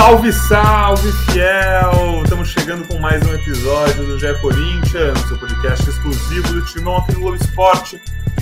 Salve, salve, fiel! Estamos chegando com mais um episódio do GE Corinthians, seu podcast exclusivo do Timão aqui no Globo Esporte.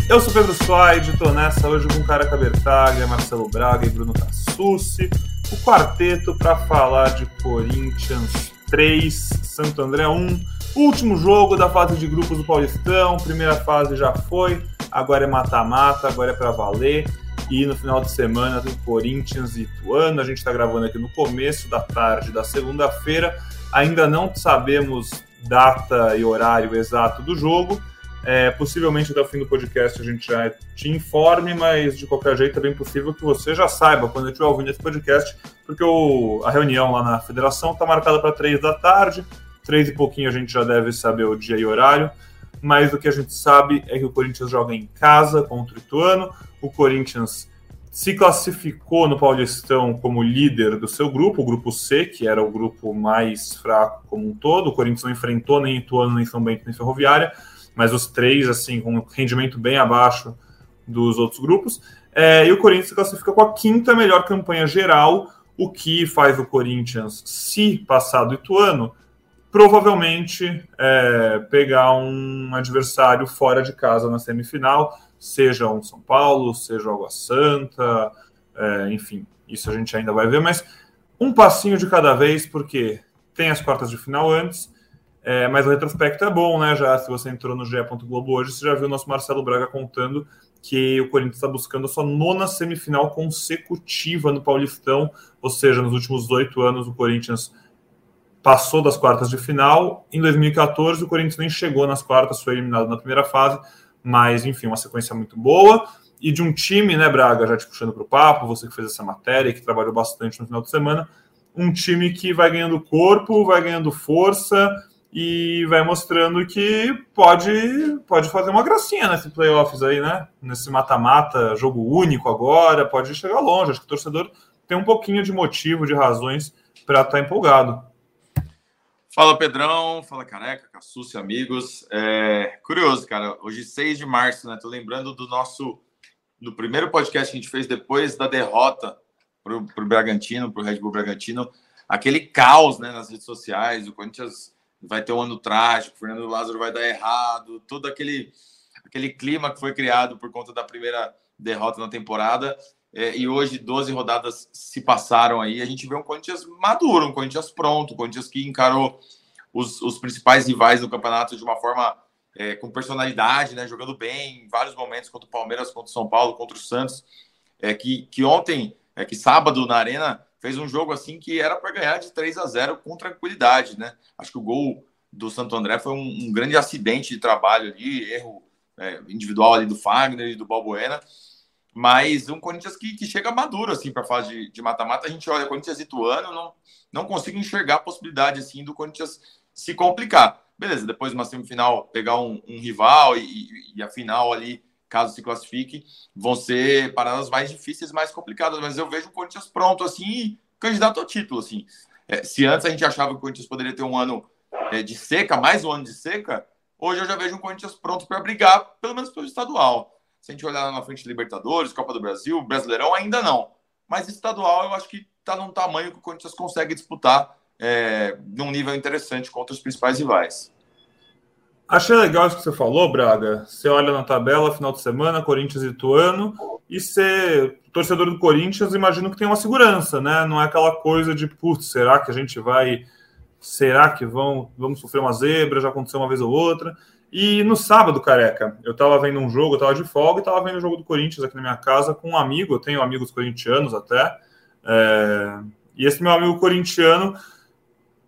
Eu sou Pedro Suaide, estou nessa hoje com Cara Cabertaga, Marcelo Braga e Bruno Cassucci, o quarteto para falar de Corinthians 3, Santo André 1, último jogo da fase de grupos do Paulistão, primeira fase já foi, agora é mata-mata, agora é para valer. E no final de semana tem Corinthians e Ituano. A gente está gravando aqui no começo da tarde da segunda-feira. Ainda não sabemos data e horário exato do jogo. É, possivelmente até o fim do podcast a gente já te informe, mas de qualquer jeito é bem possível que você já saiba quando eu estiver ouvindo esse podcast, porque o, a reunião lá na federação está marcada para três da tarde, três e pouquinho a gente já deve saber o dia e horário, mas o que a gente sabe é que o Corinthians joga em casa contra o Ituano, o Corinthians se classificou no Paulistão como líder do seu grupo, o grupo C, que era o grupo mais fraco como um todo. O Corinthians não enfrentou nem Ituano, nem São Bento, nem Ferroviária, mas os três, assim, com um rendimento bem abaixo dos outros grupos. É, e o Corinthians se classifica com a quinta melhor campanha geral, o que faz o Corinthians, se passar do Ituano, provavelmente é, pegar um adversário fora de casa na semifinal seja um São Paulo, seja Água Santa, é, enfim, isso a gente ainda vai ver, mas um passinho de cada vez, porque tem as quartas de final antes, é, mas o retrospecto é bom, né? Já se você entrou no GE. Globo hoje, você já viu o nosso Marcelo Braga contando que o Corinthians está buscando a sua nona semifinal consecutiva no Paulistão, ou seja, nos últimos oito anos o Corinthians passou das quartas de final. Em 2014, o Corinthians nem chegou nas quartas, foi eliminado na primeira fase. Mas, enfim, uma sequência muito boa. E de um time, né, Braga, já te puxando para o papo, você que fez essa matéria, que trabalhou bastante no final de semana, um time que vai ganhando corpo, vai ganhando força e vai mostrando que pode, pode fazer uma gracinha nesse playoffs aí, né? Nesse mata-mata, jogo único agora, pode chegar longe. Acho que o torcedor tem um pouquinho de motivo, de razões para estar tá empolgado. Fala Pedrão, fala Careca, Cassucci, amigos. É, curioso, cara, hoje 6 de março, né? Tô lembrando do nosso do primeiro podcast que a gente fez depois da derrota pro, pro Bragantino, pro Red Bull Bragantino, aquele caos, né, nas redes sociais, o Corinthians vai ter um ano trágico, o Fernando Lázaro vai dar errado, todo aquele aquele clima que foi criado por conta da primeira derrota na temporada. É, e hoje 12 rodadas se passaram aí. A gente vê um Corinthians maduro, um Corinthians pronto, um Corinthians que encarou os, os principais rivais do campeonato de uma forma é, com personalidade, né, jogando bem em vários momentos contra o Palmeiras, contra o São Paulo, contra o Santos. É, que, que ontem, é, que sábado na Arena, fez um jogo assim que era para ganhar de 3 a 0 com tranquilidade. Né? Acho que o gol do Santo André foi um, um grande acidente de trabalho ali, erro é, individual ali do Fagner e do Balbuena mas um Corinthians que, que chega maduro assim para a fase de mata-mata. A gente olha o Corinthians ituano, não, não consigo enxergar a possibilidade assim do Corinthians se complicar. Beleza, depois de uma semifinal pegar um, um rival e, e, a final ali, caso se classifique, vão ser paradas mais difíceis, mais complicadas. Mas eu vejo o Corinthians pronto assim, candidato ao título assim. É, se antes a gente achava que o Corinthians poderia ter um ano é, de seca, mais um ano de seca, hoje eu já vejo um Corinthians pronto para brigar, pelo menos pelo estadual. Se a gente olhar lá na frente Libertadores, Copa do Brasil, Brasileirão, ainda não. Mas estadual eu acho que está num tamanho que o Corinthians consegue disputar é, num nível interessante contra os principais rivais. Achei legal isso que você falou, Braga. Você olha na tabela, final de semana, Corinthians e Ituano, e ser torcedor do Corinthians, imagino que tem uma segurança, né? Não é aquela coisa de, putz, será que a gente vai. Será que vão, vamos sofrer uma zebra? Já aconteceu uma vez ou outra. E no sábado, careca, eu tava vendo um jogo, eu tava de folga e tava vendo o jogo do Corinthians aqui na minha casa com um amigo, eu tenho amigos corintianos até. É... E esse meu amigo corintiano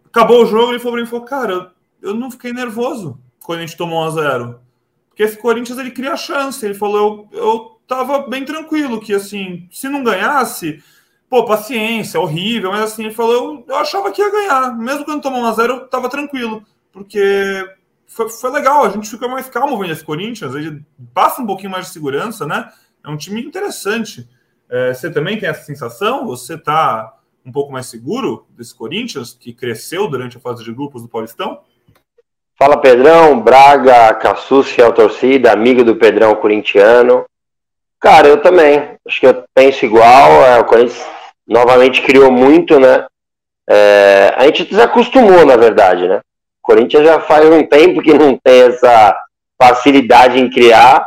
acabou o jogo, ele falou pra mim, falou, cara, eu não fiquei nervoso quando a gente tomou 1 a 0 Porque esse Corinthians ele cria chance. Ele falou, eu, eu tava bem tranquilo, que assim, se não ganhasse, pô, paciência, horrível, mas assim, ele falou, eu, eu achava que ia ganhar. Mesmo quando tomou 1 a 0 eu tava tranquilo. Porque foi, foi legal, a gente fica mais calmo vendo esse Corinthians, ele passa um pouquinho mais de segurança, né? É um time interessante. É, você também tem essa sensação? Você está um pouco mais seguro desse Corinthians, que cresceu durante a fase de grupos do Paulistão? Fala Pedrão, Braga, Cassucci, a torcida, amigo do Pedrão corintiano. Cara, eu também. Acho que eu penso igual. É, o Corinthians novamente criou muito, né? é, a gente desacostumou, na verdade, né? Corinthians já faz um tempo que não tem essa facilidade em criar.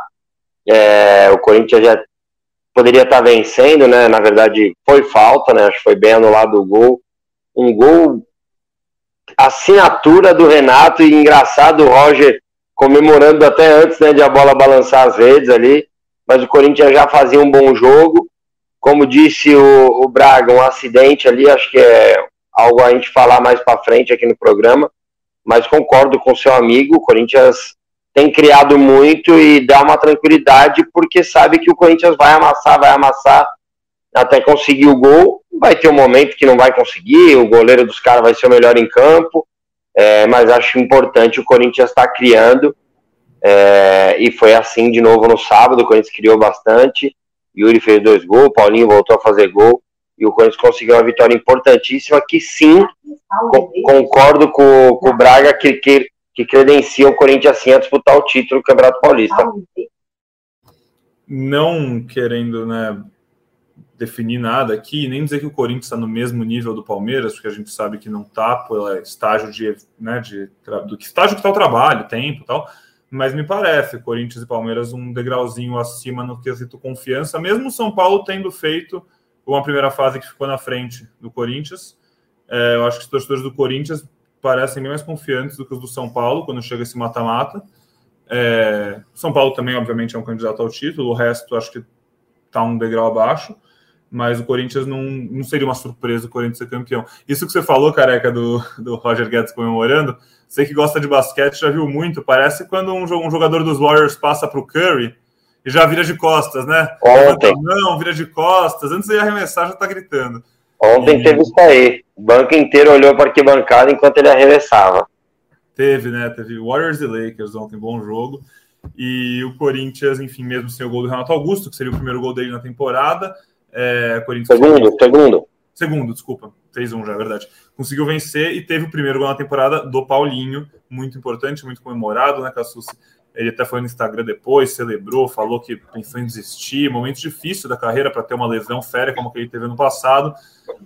É, o Corinthians já poderia estar vencendo, né? Na verdade, foi falta, né? Acho que foi bem anulado o gol. Um gol assinatura do Renato e engraçado o Roger comemorando até antes né, de a bola balançar as redes ali, mas o Corinthians já fazia um bom jogo. Como disse o, o Braga, um acidente ali, acho que é algo a gente falar mais para frente aqui no programa, mas concordo com seu amigo, o Corinthians tem criado muito e dá uma tranquilidade porque sabe que o Corinthians vai amassar, vai amassar até conseguir o gol. Vai ter um momento que não vai conseguir, o goleiro dos caras vai ser o melhor em campo, é, mas acho importante o Corinthians estar tá criando. É, e foi assim de novo no sábado, o Corinthians criou bastante. Yuri fez dois gols, Paulinho voltou a fazer gol e o Corinthians conseguiu uma vitória importantíssima que sim, co concordo com, com, o Braga que, que, que credencia o Corinthians assim a disputar o título do Campeonato Paulista. Não querendo né, definir nada aqui, nem dizer que o Corinthians está no mesmo nível do Palmeiras, porque a gente sabe que não está pelo estágio de, né, de do que estágio que está o trabalho, tempo e tal, mas me parece Corinthians e Palmeiras um degrauzinho acima no quesito confiança, mesmo São Paulo tendo feito uma primeira fase que ficou na frente do Corinthians. É, eu acho que os torcedores do Corinthians parecem bem mais confiantes do que os do São Paulo quando chega esse mata-mata. É, São Paulo também, obviamente, é um candidato ao título, o resto acho que está um degrau abaixo mas o Corinthians não, não seria uma surpresa o Corinthians ser campeão. Isso que você falou, careca, do, do Roger Guedes comemorando, você que gosta de basquete já viu muito, parece quando um, um jogador dos Warriors passa para o Curry e já vira de costas, né? Ontem. Não, vira de costas, antes de arremessar já tá gritando. Ontem e... teve isso aí, o banco inteiro olhou para que bancada enquanto ele arremessava. Teve, né? Teve Warriors e Lakers ontem, bom jogo. E o Corinthians, enfim, mesmo sem o gol do Renato Augusto, que seria o primeiro gol dele na temporada, é, Corinthians segundo, segundo. Segundo, desculpa. Fez um já, é verdade. Conseguiu vencer e teve o primeiro gol na temporada do Paulinho, muito importante, muito comemorado, né, Cassus? Ele até foi no Instagram depois, celebrou, falou que pensou em desistir. Momento difícil da carreira para ter uma lesão séria como que ele teve no passado.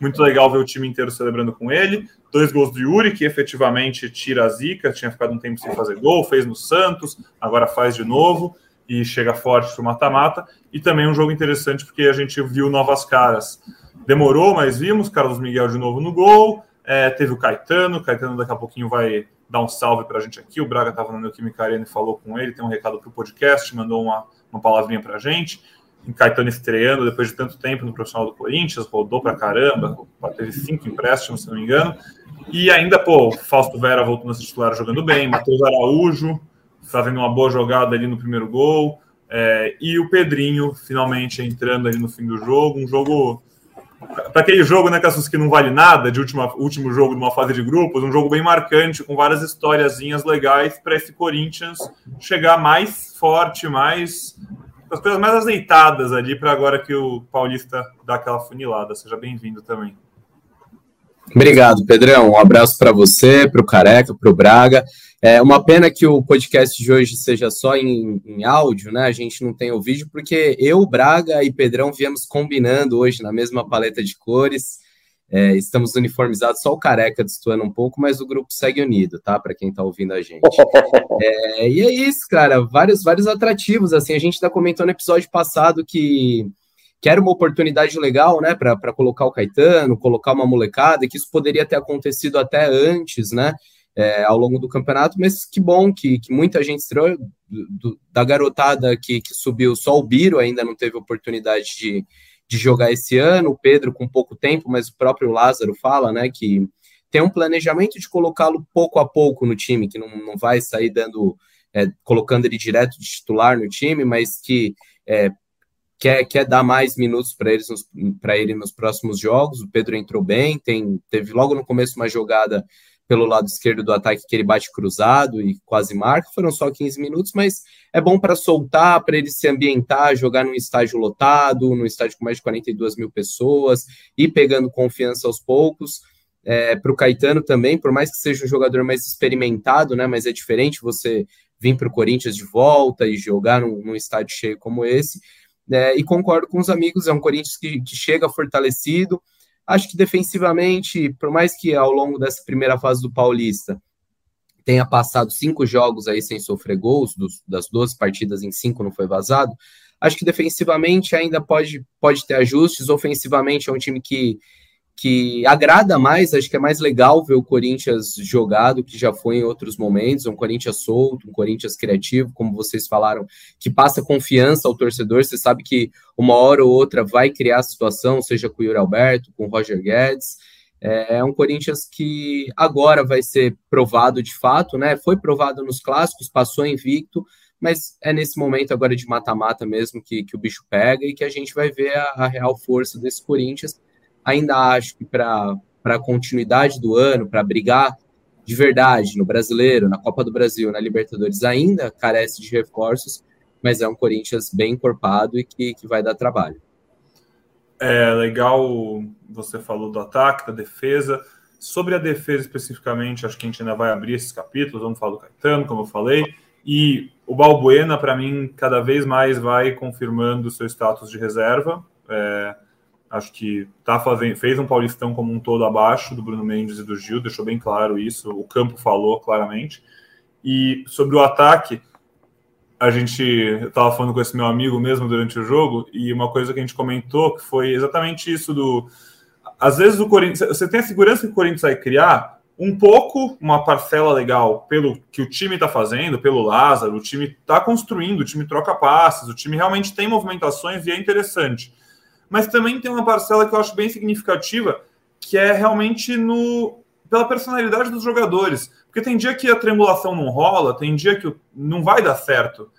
Muito legal ver o time inteiro celebrando com ele. Dois gols do Yuri, que efetivamente tira a zica, tinha ficado um tempo sem fazer gol, fez no Santos, agora faz de novo e chega forte para o mata-mata. E também um jogo interessante porque a gente viu novas caras. Demorou, mas vimos. Carlos Miguel de novo no gol. É, teve o Caetano. O Caetano daqui a pouquinho vai dar um salve para a gente aqui. O Braga estava no Neoquímica Arena e falou com ele. Tem um recado para o podcast, mandou uma, uma palavrinha para a gente. O Caetano estreando depois de tanto tempo no profissional do Corinthians, rodou para caramba, teve cinco empréstimos, se não me engano. E ainda, pô, Fausto Vera voltou no titular jogando bem, Matheus Araújo, fazendo uma boa jogada ali no primeiro gol. É, e o Pedrinho finalmente entrando ali no fim do jogo. Um jogo. Para aquele jogo, né, Cassus, que não vale nada, de última, último jogo de uma fase de grupos, um jogo bem marcante, com várias historiazinhas legais para esse Corinthians chegar mais forte, mais. as coisas mais azeitadas ali, para agora que o Paulista dá aquela funilada. Seja bem-vindo também. Obrigado, Pedrão. Um abraço para você, para o Careca, para o Braga. É uma pena que o podcast de hoje seja só em, em, áudio, né? A gente não tem o vídeo, porque eu, Braga e Pedrão viemos combinando hoje na mesma paleta de cores. É, estamos uniformizados, só o careca destoando um pouco, mas o grupo segue unido, tá? Para quem está ouvindo a gente. É, e é isso, cara. Vários, vários atrativos. Assim, a gente ainda comentou no episódio passado que, que era uma oportunidade legal, né? Para colocar o Caetano, colocar uma molecada, que isso poderia ter acontecido até antes, né? é, ao longo do campeonato, mas que bom que, que muita gente estreou, do, da garotada que, que, subiu, só o Biro ainda não teve oportunidade de, de jogar esse ano, o Pedro com pouco tempo, mas o próprio Lázaro fala, né, que tem um planejamento de colocá-lo pouco a pouco no time, que não, não vai sair dando, é, colocando ele direto de titular no time, mas que é, quer, quer dar mais minutos para eles para ele nos próximos jogos. O Pedro entrou bem, tem, teve logo no começo uma jogada pelo lado esquerdo do ataque que ele bate cruzado e quase marca. Foram só 15 minutos, mas é bom para soltar, para ele se ambientar, jogar num estádio lotado, num estádio com mais de 42 mil pessoas, e pegando confiança aos poucos. É, para o Caetano também, por mais que seja um jogador mais experimentado, né? Mas é diferente você vir para o Corinthians de volta e jogar num, num estádio cheio como esse. É, e concordo com os amigos, é um Corinthians que, que chega fortalecido. Acho que defensivamente, por mais que ao longo dessa primeira fase do Paulista tenha passado cinco jogos aí sem sofrer gols, dos, das 12 partidas em cinco não foi vazado, acho que defensivamente ainda pode, pode ter ajustes, ofensivamente é um time que que agrada mais, acho que é mais legal ver o Corinthians jogado, que já foi em outros momentos, um Corinthians solto, um Corinthians criativo, como vocês falaram, que passa confiança ao torcedor, você sabe que uma hora ou outra vai criar a situação, seja com o Yuri Alberto, com o Roger Guedes, é, é um Corinthians que agora vai ser provado de fato, né, foi provado nos clássicos, passou invicto, mas é nesse momento agora de mata-mata mesmo que, que o bicho pega e que a gente vai ver a, a real força desse Corinthians, ainda acho que para a continuidade do ano, para brigar de verdade no Brasileiro, na Copa do Brasil, na Libertadores, ainda carece de reforços, mas é um Corinthians bem encorpado e que, que vai dar trabalho. É legal, você falou do ataque, da defesa. Sobre a defesa especificamente, acho que a gente ainda vai abrir esses capítulos. Vamos falar do Caetano, como eu falei. E o Balbuena, para mim, cada vez mais vai confirmando o seu status de reserva. É, Acho que tá fazendo, fez um Paulistão como um todo abaixo do Bruno Mendes e do Gil, deixou bem claro isso. O campo falou claramente. E sobre o ataque, a gente estava falando com esse meu amigo mesmo durante o jogo, e uma coisa que a gente comentou que foi exatamente isso do. Às vezes o Corinthians. Você tem a segurança que o Corinthians vai criar um pouco, uma parcela legal pelo que o time está fazendo, pelo Lázaro, o time está construindo, o time troca passes, o time realmente tem movimentações e é interessante mas também tem uma parcela que eu acho bem significativa, que é realmente no pela personalidade dos jogadores. Porque tem dia que a triangulação não rola, tem dia que não vai dar certo.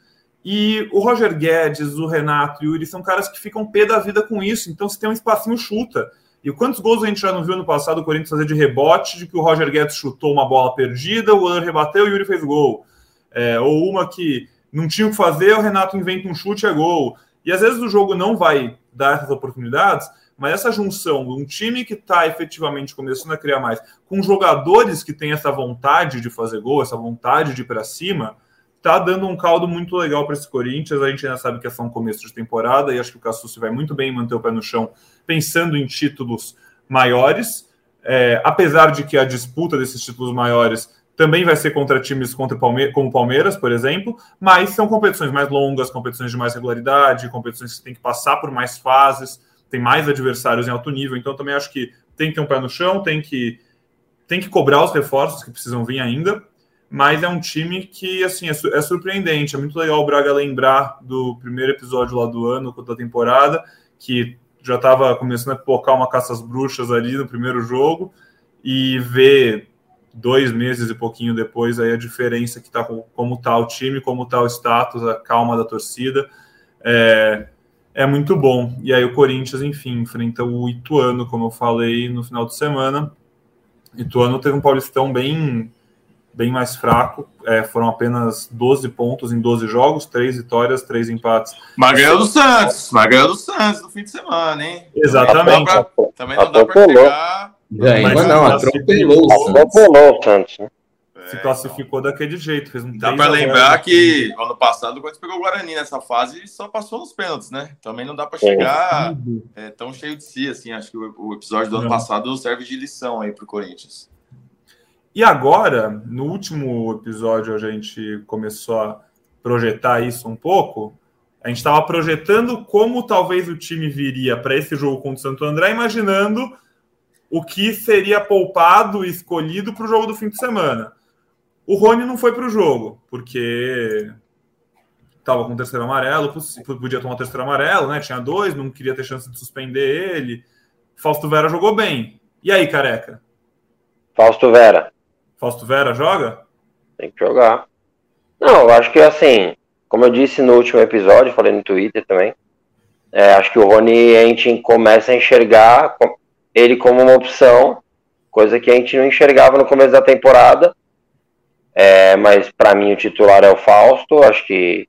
E o Roger Guedes, o Renato e o Yuri são caras que ficam pé da vida com isso. Então, se tem um espacinho, chuta. E quantos gols a gente já não viu no passado o Corinthians fazer de rebote, de que o Roger Guedes chutou uma bola perdida, o goleiro rebateu e o Yuri fez gol. É, ou uma que não tinha o que fazer, o Renato inventa um chute e é gol. E às vezes o jogo não vai dar essas oportunidades, mas essa junção de um time que está efetivamente começando a criar mais, com jogadores que têm essa vontade de fazer gol, essa vontade de ir para cima, está dando um caldo muito legal para esse Corinthians. A gente ainda sabe que é só um começo de temporada e acho que o Cassucci vai muito bem manter o pé no chão, pensando em títulos maiores. É, apesar de que a disputa desses títulos maiores também vai ser contra times contra Palme como Palmeiras, por exemplo, mas são competições mais longas, competições de mais regularidade, competições que tem que passar por mais fases, tem mais adversários em alto nível, então também acho que tem que ter um pé no chão, tem que, tem que cobrar os reforços que precisam vir ainda, mas é um time que assim é, é surpreendente, é muito legal o Braga lembrar do primeiro episódio lá do ano, da temporada, que já estava começando a colocar uma caça às bruxas ali no primeiro jogo, e ver dois meses e pouquinho depois aí a diferença que tá como tá o time, como tá o status, a calma da torcida é, é muito bom. E aí o Corinthians, enfim, enfrenta o Ituano, como eu falei no final de semana. Ituano teve um Paulistão bem bem mais fraco, é, foram apenas 12 pontos em 12 jogos, 3 vitórias, 3 empates. Mas ganhou do Santos, mas ganhou do Santos no fim de semana, hein? Exatamente. Também não dá para chegar Ganhou, não, atropelou o Santos. Atropelou o Santos, né? Se classificou daquele jeito, fez um Dá para lembrar que ano passado, quando Corinthians pegou o Guarani nessa fase, só passou nos pênaltis, né? Também não dá para chegar é, tão cheio de si, assim. Acho que o, o episódio do ano passado serve de lição aí para o Corinthians. E agora, no último episódio, a gente começou a projetar isso um pouco. A gente estava projetando como talvez o time viria para esse jogo contra o Santo André, imaginando o que seria poupado e escolhido para o jogo do fim de semana. O Rony não foi para o jogo, porque estava com o terceiro amarelo, podia tomar o terceiro amarelo, né? Tinha dois, não queria ter chance de suspender ele. Fausto Vera jogou bem. E aí, careca? Fausto Vera. Fausto Vera joga? Tem que jogar. Não, eu acho que assim, como eu disse no último episódio, falei no Twitter também, é, acho que o Rony a gente começa a enxergar ele como uma opção, coisa que a gente não enxergava no começo da temporada. É, mas para mim o titular é o Fausto, acho que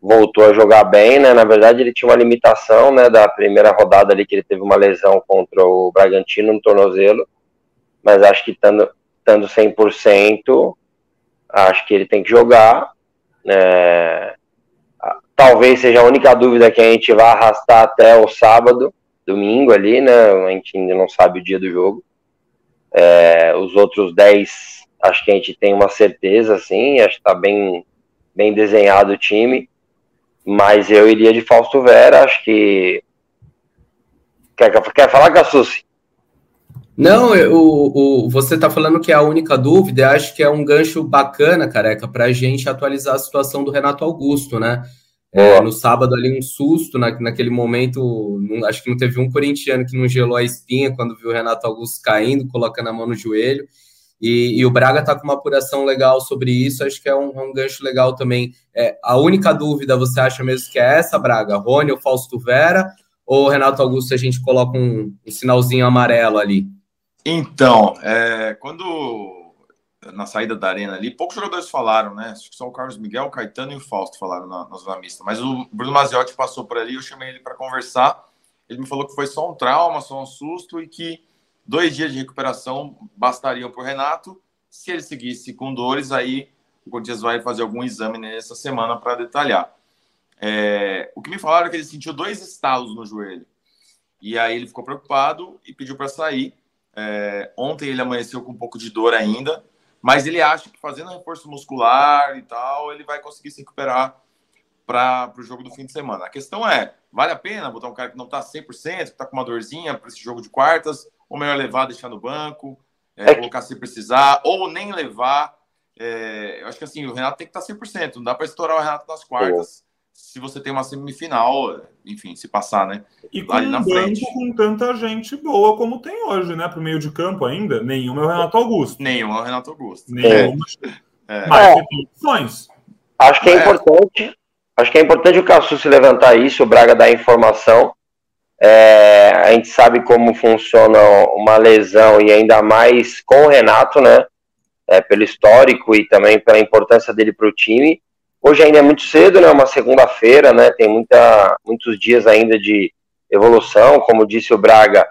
voltou a jogar bem, né? Na verdade ele tinha uma limitação, né, da primeira rodada ali que ele teve uma lesão contra o Bragantino no tornozelo, mas acho que estando estando 100%, acho que ele tem que jogar. É, talvez seja a única dúvida que a gente vai arrastar até o sábado, domingo ali, né? A gente ainda não sabe o dia do jogo. É, os outros 10, acho que a gente tem uma certeza, assim, acho que tá bem, bem desenhado o time. Mas eu iria de Fausto Vera, acho que. Quer, quer falar, Cassucci? Não, o, o, você está falando que é a única dúvida, acho que é um gancho bacana, careca, para a gente atualizar a situação do Renato Augusto, né? É, no sábado ali um susto na, naquele momento, não, acho que não teve um corintiano que não gelou a espinha quando viu o Renato Augusto caindo, colocando a mão no joelho. E, e o Braga está com uma apuração legal sobre isso, acho que é um, é um gancho legal também. É, a única dúvida, você acha mesmo que é essa, Braga? Rony ou Fausto Vera? Ou Renato Augusto a gente coloca um, um sinalzinho amarelo ali? Então, é, quando na saída da arena ali, poucos jogadores falaram, né? Acho que só o Carlos Miguel, o Caetano e o Fausto falaram na, na zona mista. Mas o Bruno Maziotti passou por ali, eu chamei ele para conversar. Ele me falou que foi só um trauma, só um susto e que dois dias de recuperação bastariam para o Renato. Se ele seguisse com dores, aí o Corinthians vai fazer algum exame nessa semana para detalhar. É, o que me falaram é que ele sentiu dois estalos no joelho. E aí ele ficou preocupado e pediu para sair. É, ontem ele amanheceu com um pouco de dor ainda, mas ele acha que fazendo reforço muscular e tal, ele vai conseguir se recuperar para o jogo do fim de semana. A questão é: vale a pena botar um cara que não está 100%, que está com uma dorzinha para esse jogo de quartas, ou melhor levar, deixar no banco, é, é colocar se precisar, ou nem levar? É, eu acho que assim, o Renato tem que estar tá 100%, não dá para estourar o Renato nas quartas se você tem uma semifinal, enfim, se passar, né? E com ali na um frente. com tanta gente boa como tem hoje, né? Para o meio de campo ainda, nenhum é o Renato Augusto. Nenhum é o Renato Augusto. Nenhum. É. Mas é. tem opções. Acho que é, é, importante. Acho que é importante o Cassu se levantar isso, o Braga dar informação. É, a gente sabe como funciona uma lesão e ainda mais com o Renato, né? É, pelo histórico e também pela importância dele para o time. Hoje ainda é muito cedo, né? Uma segunda-feira, né? Tem muita, muitos dias ainda de evolução, como disse o Braga.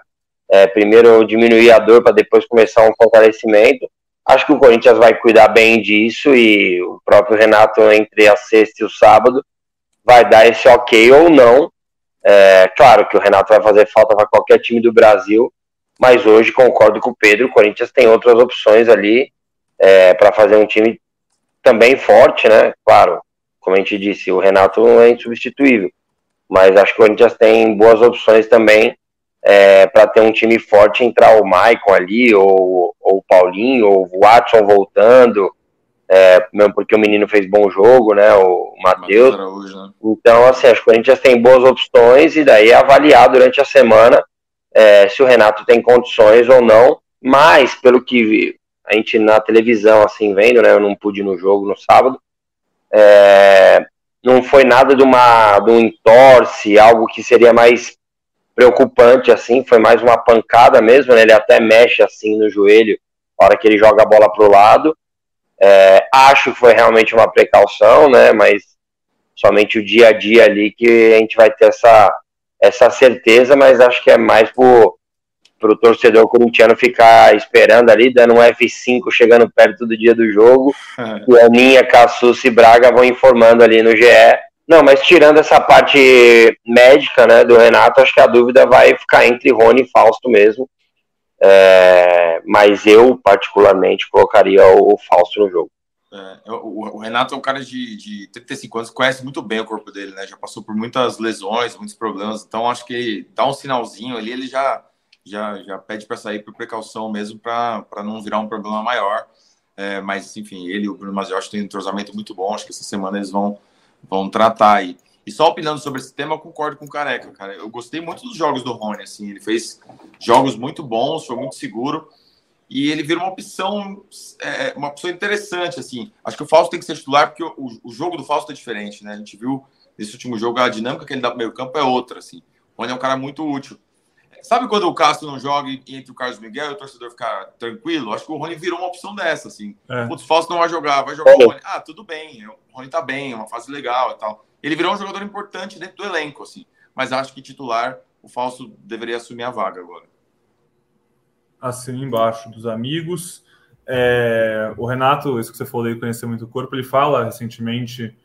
É, primeiro diminuir a dor para depois começar um fortalecimento. Acho que o Corinthians vai cuidar bem disso e o próprio Renato, entre a sexta e o sábado, vai dar esse ok ou não. É, claro que o Renato vai fazer falta para qualquer time do Brasil, mas hoje concordo com o Pedro, o Corinthians tem outras opções ali é, para fazer um time também forte, né? Claro, como a gente disse, o Renato é insubstituível, mas acho que o Corinthians tem boas opções também é, para ter um time forte, entrar o Maicon ali, ou, ou o Paulinho, ou o Watson voltando, é, mesmo porque o menino fez bom jogo, né? O Matheus. Né? Então, assim, acho que o Corinthians tem boas opções e daí é avaliar durante a semana é, se o Renato tem condições ou não. Mas, pelo que a gente na televisão, assim, vendo, né? Eu não pude ir no jogo no sábado. É, não foi nada de uma de um entorce, algo que seria mais preocupante, assim, foi mais uma pancada mesmo, né? Ele até mexe assim no joelho na hora que ele joga a bola pro lado. É, acho que foi realmente uma precaução, né? Mas somente o dia a dia ali que a gente vai ter essa, essa certeza, mas acho que é mais por para o torcedor corintiano ficar esperando ali, dando um F5 chegando perto do dia do jogo. É. E a minha, Cassus e Braga vão informando ali no GE. Não, mas tirando essa parte médica né, do Renato, acho que a dúvida vai ficar entre Rony e Fausto mesmo. É, mas eu, particularmente, colocaria o, o Fausto no jogo. É, o, o, Renato é um cara de, de 35 anos, conhece muito bem o corpo dele, né? Já passou por muitas lesões, muitos problemas, então acho que dá um sinalzinho ali, ele já já, já pede para sair por precaução mesmo, para não virar um problema maior. É, mas, enfim, ele e o Bruno Maziotti têm um entrosamento muito bom. Acho que essa semana eles vão, vão tratar aí. E só opinando sobre esse tema, eu concordo com o Careca, cara. Eu gostei muito dos jogos do Rony, assim. Ele fez jogos muito bons, foi muito seguro. E ele vira uma opção, é, uma opção interessante, assim. Acho que o Fausto tem que ser titular, porque o, o jogo do Fausto é diferente, né? A gente viu nesse último jogo, a dinâmica que ele dá para o meio campo é outra, assim. O Rony é um cara muito útil. Sabe quando o Castro não joga entre o Carlos Miguel e o torcedor ficar tranquilo? Acho que o Rony virou uma opção dessa, assim. É. Putz, Fausto não vai jogar, vai jogar o Rony. Ah, tudo bem, o Rony tá bem, é uma fase legal e tal. Ele virou um jogador importante dentro do elenco, assim. Mas acho que titular, o Fausto deveria assumir a vaga agora. Assim embaixo dos amigos. É, o Renato, isso que você falou aí, conhecer muito o corpo, ele fala recentemente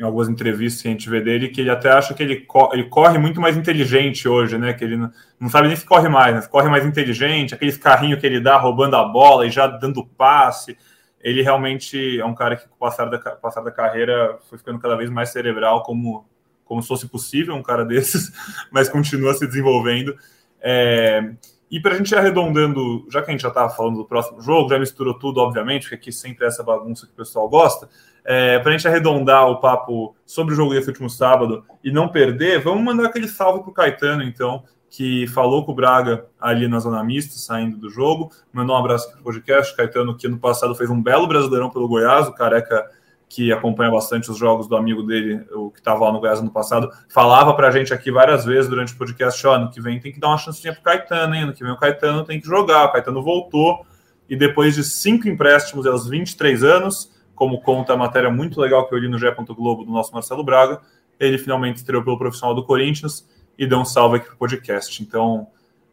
em algumas entrevistas que a gente vê dele, que ele até acha que ele, co ele corre muito mais inteligente hoje, né? Que ele não, não sabe nem se corre mais, né? corre mais inteligente, aqueles carrinhos que ele dá roubando a bola e já dando passe. Ele realmente é um cara que, com o passar da, passar da carreira, foi ficando cada vez mais cerebral, como, como se fosse possível um cara desses, mas continua se desenvolvendo. É, e para a gente ir arredondando, já que a gente já estava falando do próximo jogo, já misturou tudo, obviamente, porque aqui sempre é essa bagunça que o pessoal gosta. É, para a gente arredondar o papo sobre o jogo desse último sábado e não perder, vamos mandar aquele salve para o Caetano, então, que falou com o Braga ali na zona mista, saindo do jogo. Mandou um abraço para o podcast. Caetano, que no passado fez um belo brasileirão pelo Goiás, o careca que acompanha bastante os jogos do amigo dele, o que estava lá no Goiás no passado, falava para a gente aqui várias vezes durante o podcast: ó, ano que vem tem que dar uma chancinha o Caetano, hein? Ano que vem o Caetano tem que jogar. O Caetano voltou e depois de cinco empréstimos aos 23 anos, como conta a matéria muito legal que eu li no Gé. Globo do nosso Marcelo Braga, ele finalmente estreou pelo profissional do Corinthians e deu um salve aqui para o podcast. Então,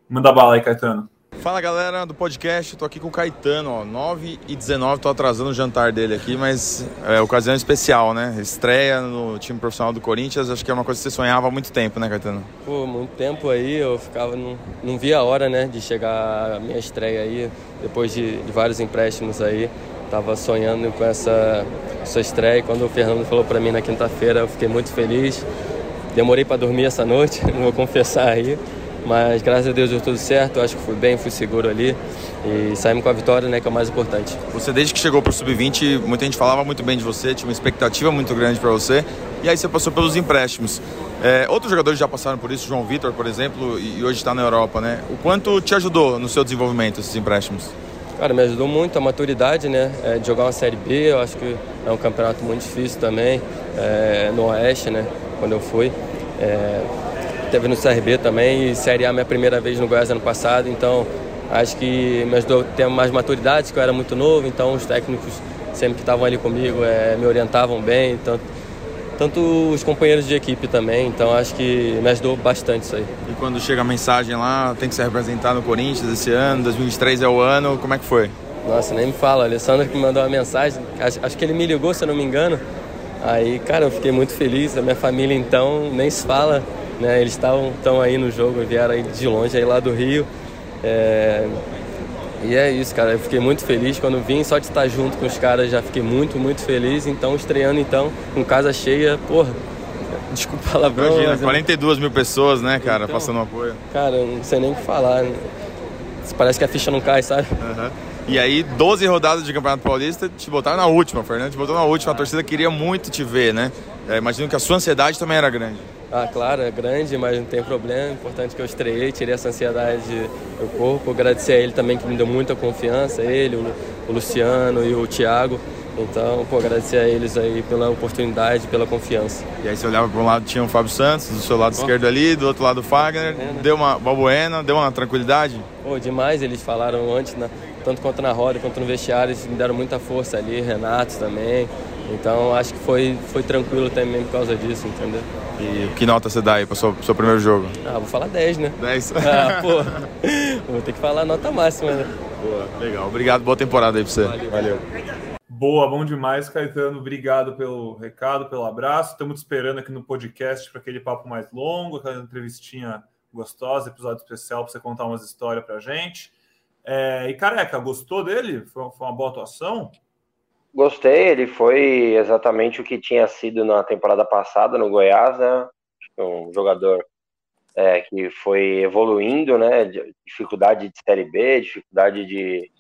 manda bala aí, Caetano. Fala galera do podcast, tô aqui com o Caetano, ó, 9 e 19, tô atrasando o jantar dele aqui, mas é ocasião especial, né? Estreia no time profissional do Corinthians, acho que é uma coisa que você sonhava há muito tempo, né, Caetano? Pô, muito tempo aí, eu ficava, não, não via a hora, né, de chegar a minha estreia aí, depois de, de vários empréstimos aí, tava sonhando com essa, essa estreia, quando o Fernando falou para mim na quinta-feira, eu fiquei muito feliz, demorei para dormir essa noite, não vou confessar aí, mas graças a Deus deu tudo certo, acho que fui bem, fui seguro ali e saímos com a vitória, né, que é o mais importante. Você desde que chegou para o Sub-20, muita gente falava muito bem de você, tinha uma expectativa muito grande para você, e aí você passou pelos empréstimos. É, outros jogadores já passaram por isso, João Vitor, por exemplo, e hoje está na Europa, né? O quanto te ajudou no seu desenvolvimento esses empréstimos? Cara, me ajudou muito a maturidade, né? É, de jogar uma Série B, eu acho que é um campeonato muito difícil também, é, no Oeste, né? Quando eu fui. É, teve no CRB também e Série A minha primeira vez no Goiás ano passado, então acho que me ajudou a ter mais maturidade, que eu era muito novo, então os técnicos sempre que estavam ali comigo é, me orientavam bem, tanto, tanto os companheiros de equipe também, então acho que me ajudou bastante isso aí. E quando chega a mensagem lá, tem que se representar no Corinthians esse ano, 2023 é o ano, como é que foi? Nossa, nem me fala, o Alessandro que me mandou uma mensagem, acho, acho que ele me ligou, se eu não me engano, aí, cara, eu fiquei muito feliz, a minha família então nem se fala, né? Eles estavam tão aí no jogo, vieram aí de longe, aí lá do Rio. É... E é isso, cara. Eu fiquei muito feliz quando vim, só de estar junto com os caras já fiquei muito, muito feliz. Então, estreando então, com casa cheia, porra, desculpa o palavrão. Imagina, mas... 42 mil pessoas, né, cara, então, passando apoio. Cara, não sei nem o que falar. Né? Parece que a ficha não cai, sabe? Uhum. E aí, 12 rodadas de Campeonato Paulista, te botaram na última, Fernando, te botou na última. A torcida queria muito te ver, né? É, imagino que a sua ansiedade também era grande. Ah, claro, é grande, mas não tem problema. Importante que eu estreiei, tirei essa ansiedade do corpo. Agradecer a ele também que me deu muita confiança, ele, o Luciano e o Thiago. Então, pô, agradecer a eles aí pela oportunidade, pela confiança. E aí você olhava para um lado tinha o Fábio Santos, do seu lado oh. esquerdo ali, do outro lado o Fagner, é, né? deu uma Balbuena, deu uma tranquilidade? Pô, demais, eles falaram antes, na, tanto quanto na roda quanto no vestiário, eles me deram muita força ali, Renato também. Então acho que foi, foi tranquilo também por causa disso, entendeu? E que nota você dá aí para o seu, seu primeiro jogo? Ah, vou falar 10, né? 10? Ah, pô. vou ter que falar a nota máxima, né? Boa, legal. Obrigado, boa temporada aí para você. Valeu. Valeu. Boa, bom demais, Caetano. Obrigado pelo recado, pelo abraço. Estamos esperando aqui no podcast para aquele papo mais longo, aquela entrevistinha gostosa, episódio especial para você contar umas histórias para gente. É, e careca, gostou dele? Foi, foi uma boa atuação? Gostei, ele foi exatamente o que tinha sido na temporada passada no Goiás, né? Um jogador é, que foi evoluindo, né? Dificuldade de Série B, dificuldade de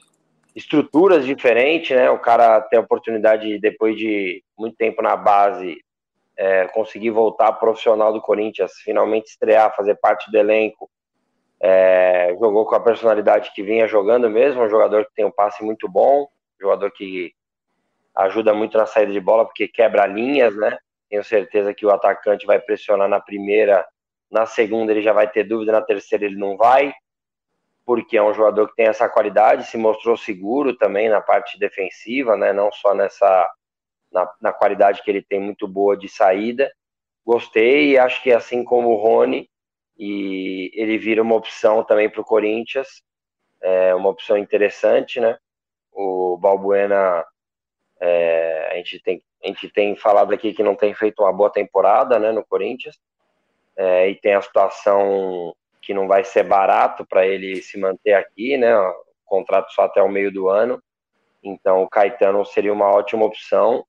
estruturas diferentes, né? O cara tem a oportunidade, depois de muito tempo na base, é, conseguir voltar profissional do Corinthians, finalmente estrear, fazer parte do elenco. É, jogou com a personalidade que vinha jogando mesmo, um jogador que tem um passe muito bom, jogador que ajuda muito na saída de bola, porque quebra linhas, né? Tenho certeza que o atacante vai pressionar na primeira, na segunda ele já vai ter dúvida, na terceira ele não vai, porque é um jogador que tem essa qualidade, se mostrou seguro também na parte defensiva, né? Não só nessa na, na qualidade que ele tem muito boa de saída. Gostei e acho que assim como o Rony, e ele vira uma opção também para o Corinthians, é uma opção interessante, né? O Balbuena é, a gente tem a gente tem falado aqui que não tem feito uma boa temporada né, no Corinthians, é, e tem a situação que não vai ser barato para ele se manter aqui, né? O contrato só até o meio do ano. Então o Caetano seria uma ótima opção,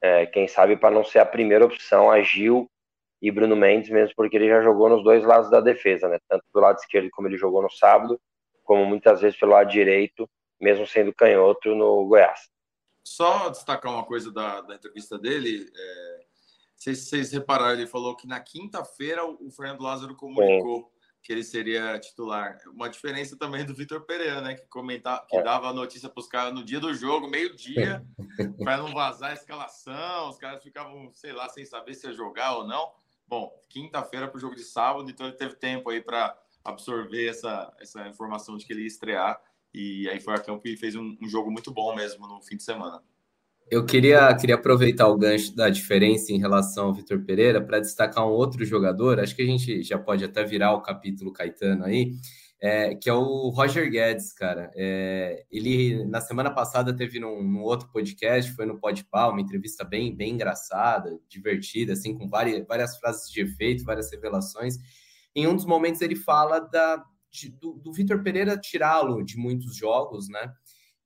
é, quem sabe para não ser a primeira opção, a Gil e Bruno Mendes, mesmo porque ele já jogou nos dois lados da defesa, né? Tanto do lado esquerdo como ele jogou no sábado, como muitas vezes pelo lado direito, mesmo sendo canhoto no Goiás. Só destacar uma coisa da, da entrevista dele, é, se vocês repararam, ele falou que na quinta-feira o Fernando Lázaro comunicou Sim. que ele seria titular. Uma diferença também do Vitor Pereira, né? Que comentava, que é. dava a notícia para os caras no dia do jogo, meio-dia, para não vazar a escalação. Os caras ficavam, sei lá, sem saber se ia jogar ou não. Bom, quinta-feira para o jogo de sábado, então ele teve tempo aí para absorver essa, essa informação de que ele ia estrear. E aí foi a campo e fez um, um jogo muito bom mesmo no fim de semana. Eu queria, queria aproveitar o gancho da diferença em relação ao Vitor Pereira para destacar um outro jogador. Acho que a gente já pode até virar o capítulo Caetano aí, é, que é o Roger Guedes, cara. É, ele, na semana passada, teve num, num, outro podcast, foi no Podpah, uma entrevista bem, bem engraçada, divertida, assim, com várias, várias frases de efeito, várias revelações. Em um dos momentos, ele fala da, de, do, do Vitor Pereira tirá-lo de muitos jogos, né?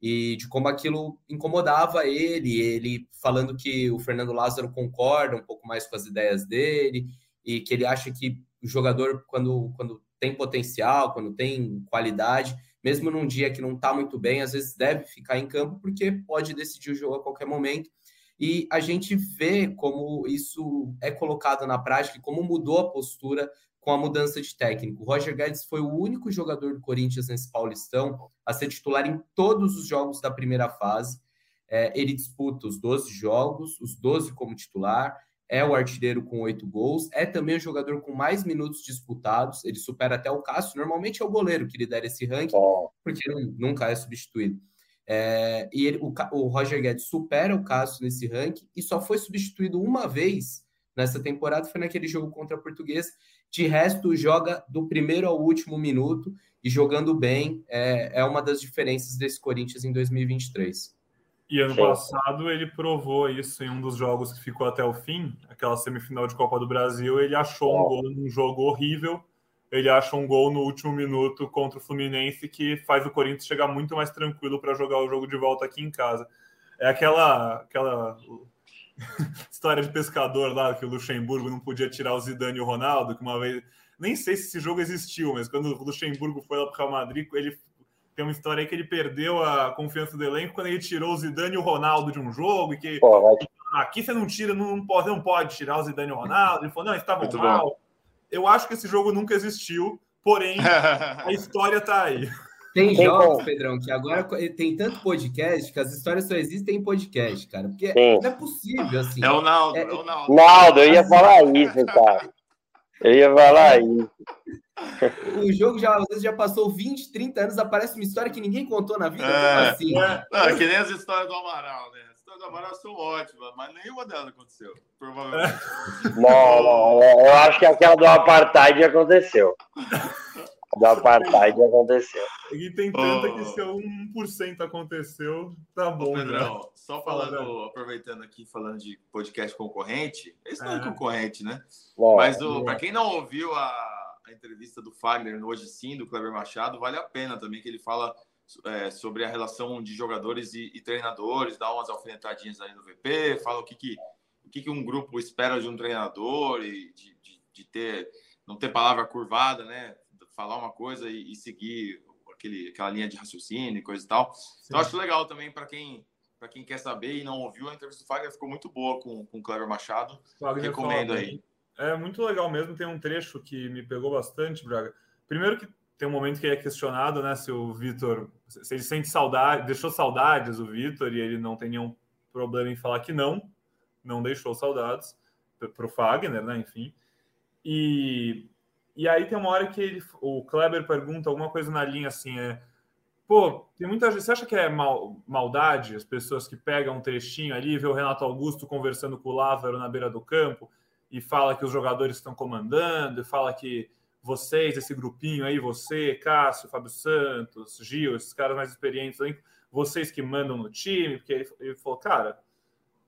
E de como aquilo incomodava ele, ele falando que o Fernando Lázaro concorda um pouco mais com as ideias dele, e que ele acha que o jogador, quando, quando tem potencial, quando tem qualidade, mesmo num dia que não está muito bem, às vezes deve ficar em campo, porque pode decidir o jogo a qualquer momento. E a gente vê como isso é colocado na prática, como mudou a postura com a mudança de técnico. O Roger Guedes foi o único jogador do Corinthians nesse Paulistão a ser titular em todos os jogos da primeira fase. É, ele disputa os 12 jogos, os 12 como titular, é o artilheiro com oito gols, é também o jogador com mais minutos disputados, ele supera até o Cássio. Normalmente é o goleiro que lidera esse ranking, porque nunca é substituído. É, e ele, o, o Roger Guedes supera o Cássio nesse ranking e só foi substituído uma vez nessa temporada, foi naquele jogo contra a Portuguesa. De resto, joga do primeiro ao último minuto e jogando bem é, é uma das diferenças desse Corinthians em 2023. E ano Sim. passado ele provou isso em um dos jogos que ficou até o fim, aquela semifinal de Copa do Brasil. Ele achou um gol num jogo horrível. Ele acha um gol no último minuto contra o Fluminense que faz o Corinthians chegar muito mais tranquilo para jogar o jogo de volta aqui em casa. É aquela, aquela história de pescador lá, que o Luxemburgo não podia tirar o Zidane e o Ronaldo, que uma vez. Nem sei se esse jogo existiu, mas quando o Luxemburgo foi lá para o Real Madrid, ele tem uma história aí que ele perdeu a confiança do elenco quando ele tirou o Zidane e o Ronaldo de um jogo, e que Pô, aqui você não tira, não pode, não pode tirar o Zidane e o Ronaldo. Ele falou, não, estavam mal. Bom. Eu acho que esse jogo nunca existiu, porém a história está aí. Tem jogos, Pedrão, que agora tem tanto podcast que as histórias só existem em podcast, cara. Porque Sim. não é possível, assim. É o Naldo, é, é o Naldo. Naldo, eu ia falar isso, cara. Eu ia falar isso. O jogo já, às vezes, já passou 20, 30 anos, aparece uma história que ninguém contou na vida. É, assim? É, não, é que nem as histórias do Amaral, né? As histórias do Amaral são ótimas, mas nenhuma delas aconteceu, provavelmente. Não, não, eu acho que aquela do Apartheid aconteceu do apartheid aconteceu. E tem tanta oh. que se 1% aconteceu, tá bom. Ô, Pedrão, já. só falando, Fala, aproveitando aqui, falando de podcast concorrente, esse não é, é concorrente, né? Mas para quem não ouviu a, a, entrevista do Fagner no Hoje Sim, do Kleber Machado, vale a pena também que ele fala é, sobre a relação de jogadores e, e, treinadores, dá umas alfinetadinhas aí no VP, fala o que, que, o que, que um grupo espera de um treinador e de, de, de ter não ter palavra curvada, né? Falar uma coisa e, e seguir aquele, aquela linha de raciocínio e coisa e tal. Sim. Então, acho legal também para quem para quem quer saber e não ouviu, a entrevista do Fagner ficou muito boa com, com o Cleber Machado. Fagner Recomendo aí. É muito legal mesmo. Tem um trecho que me pegou bastante, Braga. Primeiro que tem um momento que é questionado, né, se o Vitor, se ele sente saudade, deixou saudades o Vitor e ele não tem nenhum problema em falar que não, não deixou saudades para o Fagner, né, enfim. E e aí tem uma hora que ele, o Kleber pergunta alguma coisa na linha assim, é, pô, tem muita gente, você acha que é mal, maldade as pessoas que pegam um trechinho ali, vê o Renato Augusto conversando com o Lázaro na beira do campo e fala que os jogadores estão comandando, e fala que vocês, esse grupinho aí, você, Cássio, Fábio Santos, Gil, esses caras mais experientes vocês que mandam no time, porque ele, ele falou, cara,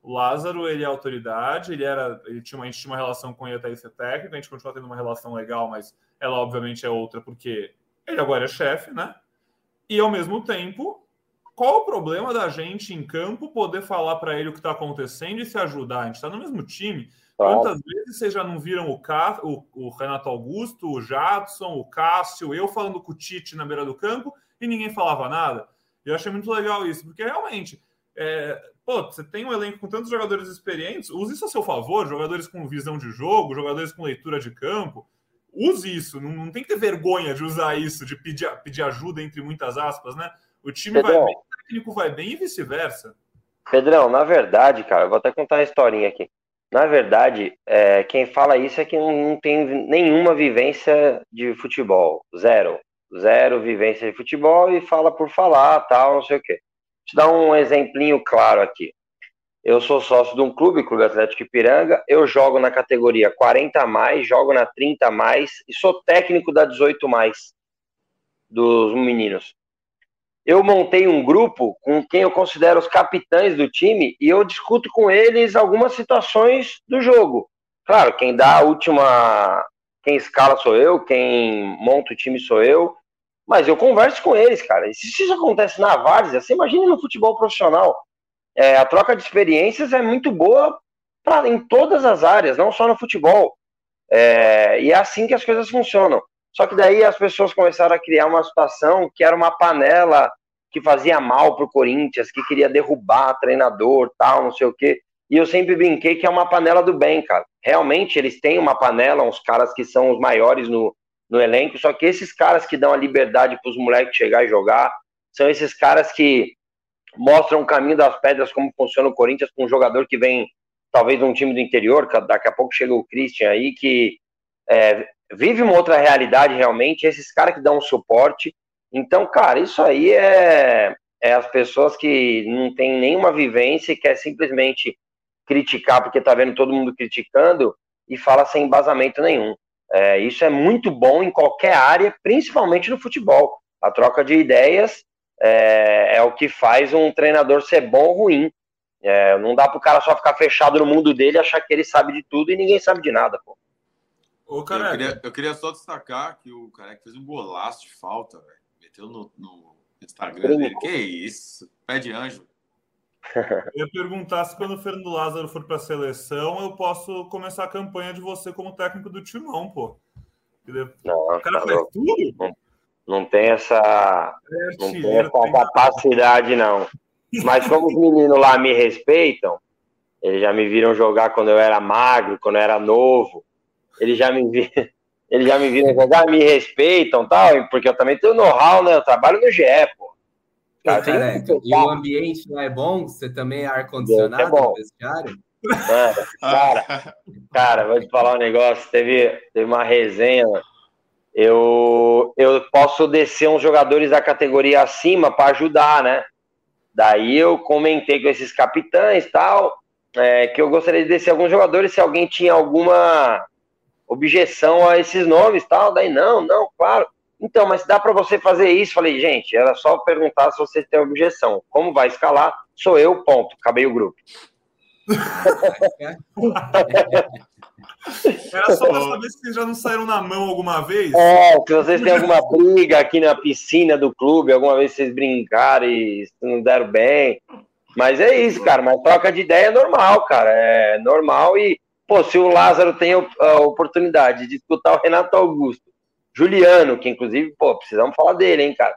O Lázaro, ele é autoridade, ele era, ele tinha uma, a gente tinha uma relação com ele até ele ser técnico, a gente continua tendo uma relação legal, mas ela obviamente é outra porque ele agora é chefe, né? E ao mesmo tempo, qual o problema da gente em campo poder falar para ele o que está acontecendo e se ajudar? A gente está no mesmo time. Quantas vezes vocês já não viram o, Cá, o, o, Renato Augusto, o Jadson, o Cássio, eu falando com o Tite na beira do campo e ninguém falava nada? Eu achei muito legal isso, porque realmente é, pô, você tem um elenco com tantos jogadores experientes, use isso a seu favor, jogadores com visão de jogo, jogadores com leitura de campo. Use isso, não, não tem que ter vergonha de usar isso, de pedir, pedir ajuda, entre muitas aspas, né? O time Pedrão, vai bem, o técnico vai bem e vice-versa. Pedrão, na verdade, cara, eu vou até contar uma historinha aqui. Na verdade, é, quem fala isso é que não, não tem nenhuma vivência de futebol. Zero. Zero vivência de futebol e fala por falar, tal, não sei o quê te dar um exemplinho claro aqui. Eu sou sócio de um clube, Clube Atlético Ipiranga. Eu jogo na categoria 40 mais, jogo na 30 mais e sou técnico da 18 mais dos meninos. Eu montei um grupo com quem eu considero os capitães do time e eu discuto com eles algumas situações do jogo. Claro, quem dá a última, quem escala sou eu, quem monta o time sou eu, mas eu converso com eles, cara. E se isso acontece na várzea, você imagina no futebol profissional. É, a troca de experiências é muito boa pra, em todas as áreas, não só no futebol. É, e é assim que as coisas funcionam. Só que daí as pessoas começaram a criar uma situação que era uma panela que fazia mal pro Corinthians, que queria derrubar treinador, tal, não sei o quê. E eu sempre brinquei que é uma panela do bem, cara. Realmente eles têm uma panela, uns caras que são os maiores no, no elenco, só que esses caras que dão a liberdade para os moleques chegar e jogar, são esses caras que mostram o caminho das pedras, como funciona o Corinthians, com um jogador que vem, talvez, de um time do interior, daqui a pouco chega o Christian aí, que é, vive uma outra realidade realmente, esses caras que dão um suporte. Então, cara, isso aí é, é as pessoas que não têm nenhuma vivência e quer simplesmente criticar porque tá vendo todo mundo criticando e fala sem embasamento nenhum. É, isso é muito bom em qualquer área, principalmente no futebol. A troca de ideias é, é o que faz um treinador ser bom ou ruim. É, não dá para o cara só ficar fechado no mundo dele e achar que ele sabe de tudo e ninguém sabe de nada, pô. Ô, eu, queria, eu queria só destacar que o Careca fez um golaço de falta, velho. Meteu no, no Instagram dele. Que isso? Pé de anjo. Eu ia perguntar se quando o Fernando Lázaro for para a seleção, eu posso começar a campanha de você como técnico do Timão, pô. Não, o cara tá faz tudo? Não, não tem essa, é, não tem essa capacidade, não. Mas como os meninos lá me respeitam, eles já me viram jogar quando eu era magro, quando eu era novo. Eles já me viram, eles já me viram jogar, me respeitam, tal, porque eu também tenho know-how, né? Eu trabalho no GE, pô. Tá, careca, e o ambiente não é bom? Você também é ar-condicionado é no vestiário? Mano, cara, cara, vou te falar um negócio. Teve, teve uma resenha. Eu, eu posso descer uns jogadores da categoria acima para ajudar, né? Daí eu comentei com esses capitães tal, é, que eu gostaria de descer alguns jogadores se alguém tinha alguma objeção a esses nomes tal. Daí, não, não, claro. Então, mas dá para você fazer isso? Falei, gente, era só perguntar se você tem objeção. Como vai escalar? Sou eu, ponto. Acabei o grupo. Era só para saber se vocês já não saíram na mão alguma vez. É, se vocês têm alguma briga aqui na piscina do clube, alguma vez vocês brincaram e não deram bem. Mas é isso, cara. Mas troca de ideia é normal, cara. É normal e, pô, se o Lázaro tem a oportunidade de disputar o Renato Augusto Juliano, que inclusive, pô, precisamos falar dele, hein, cara.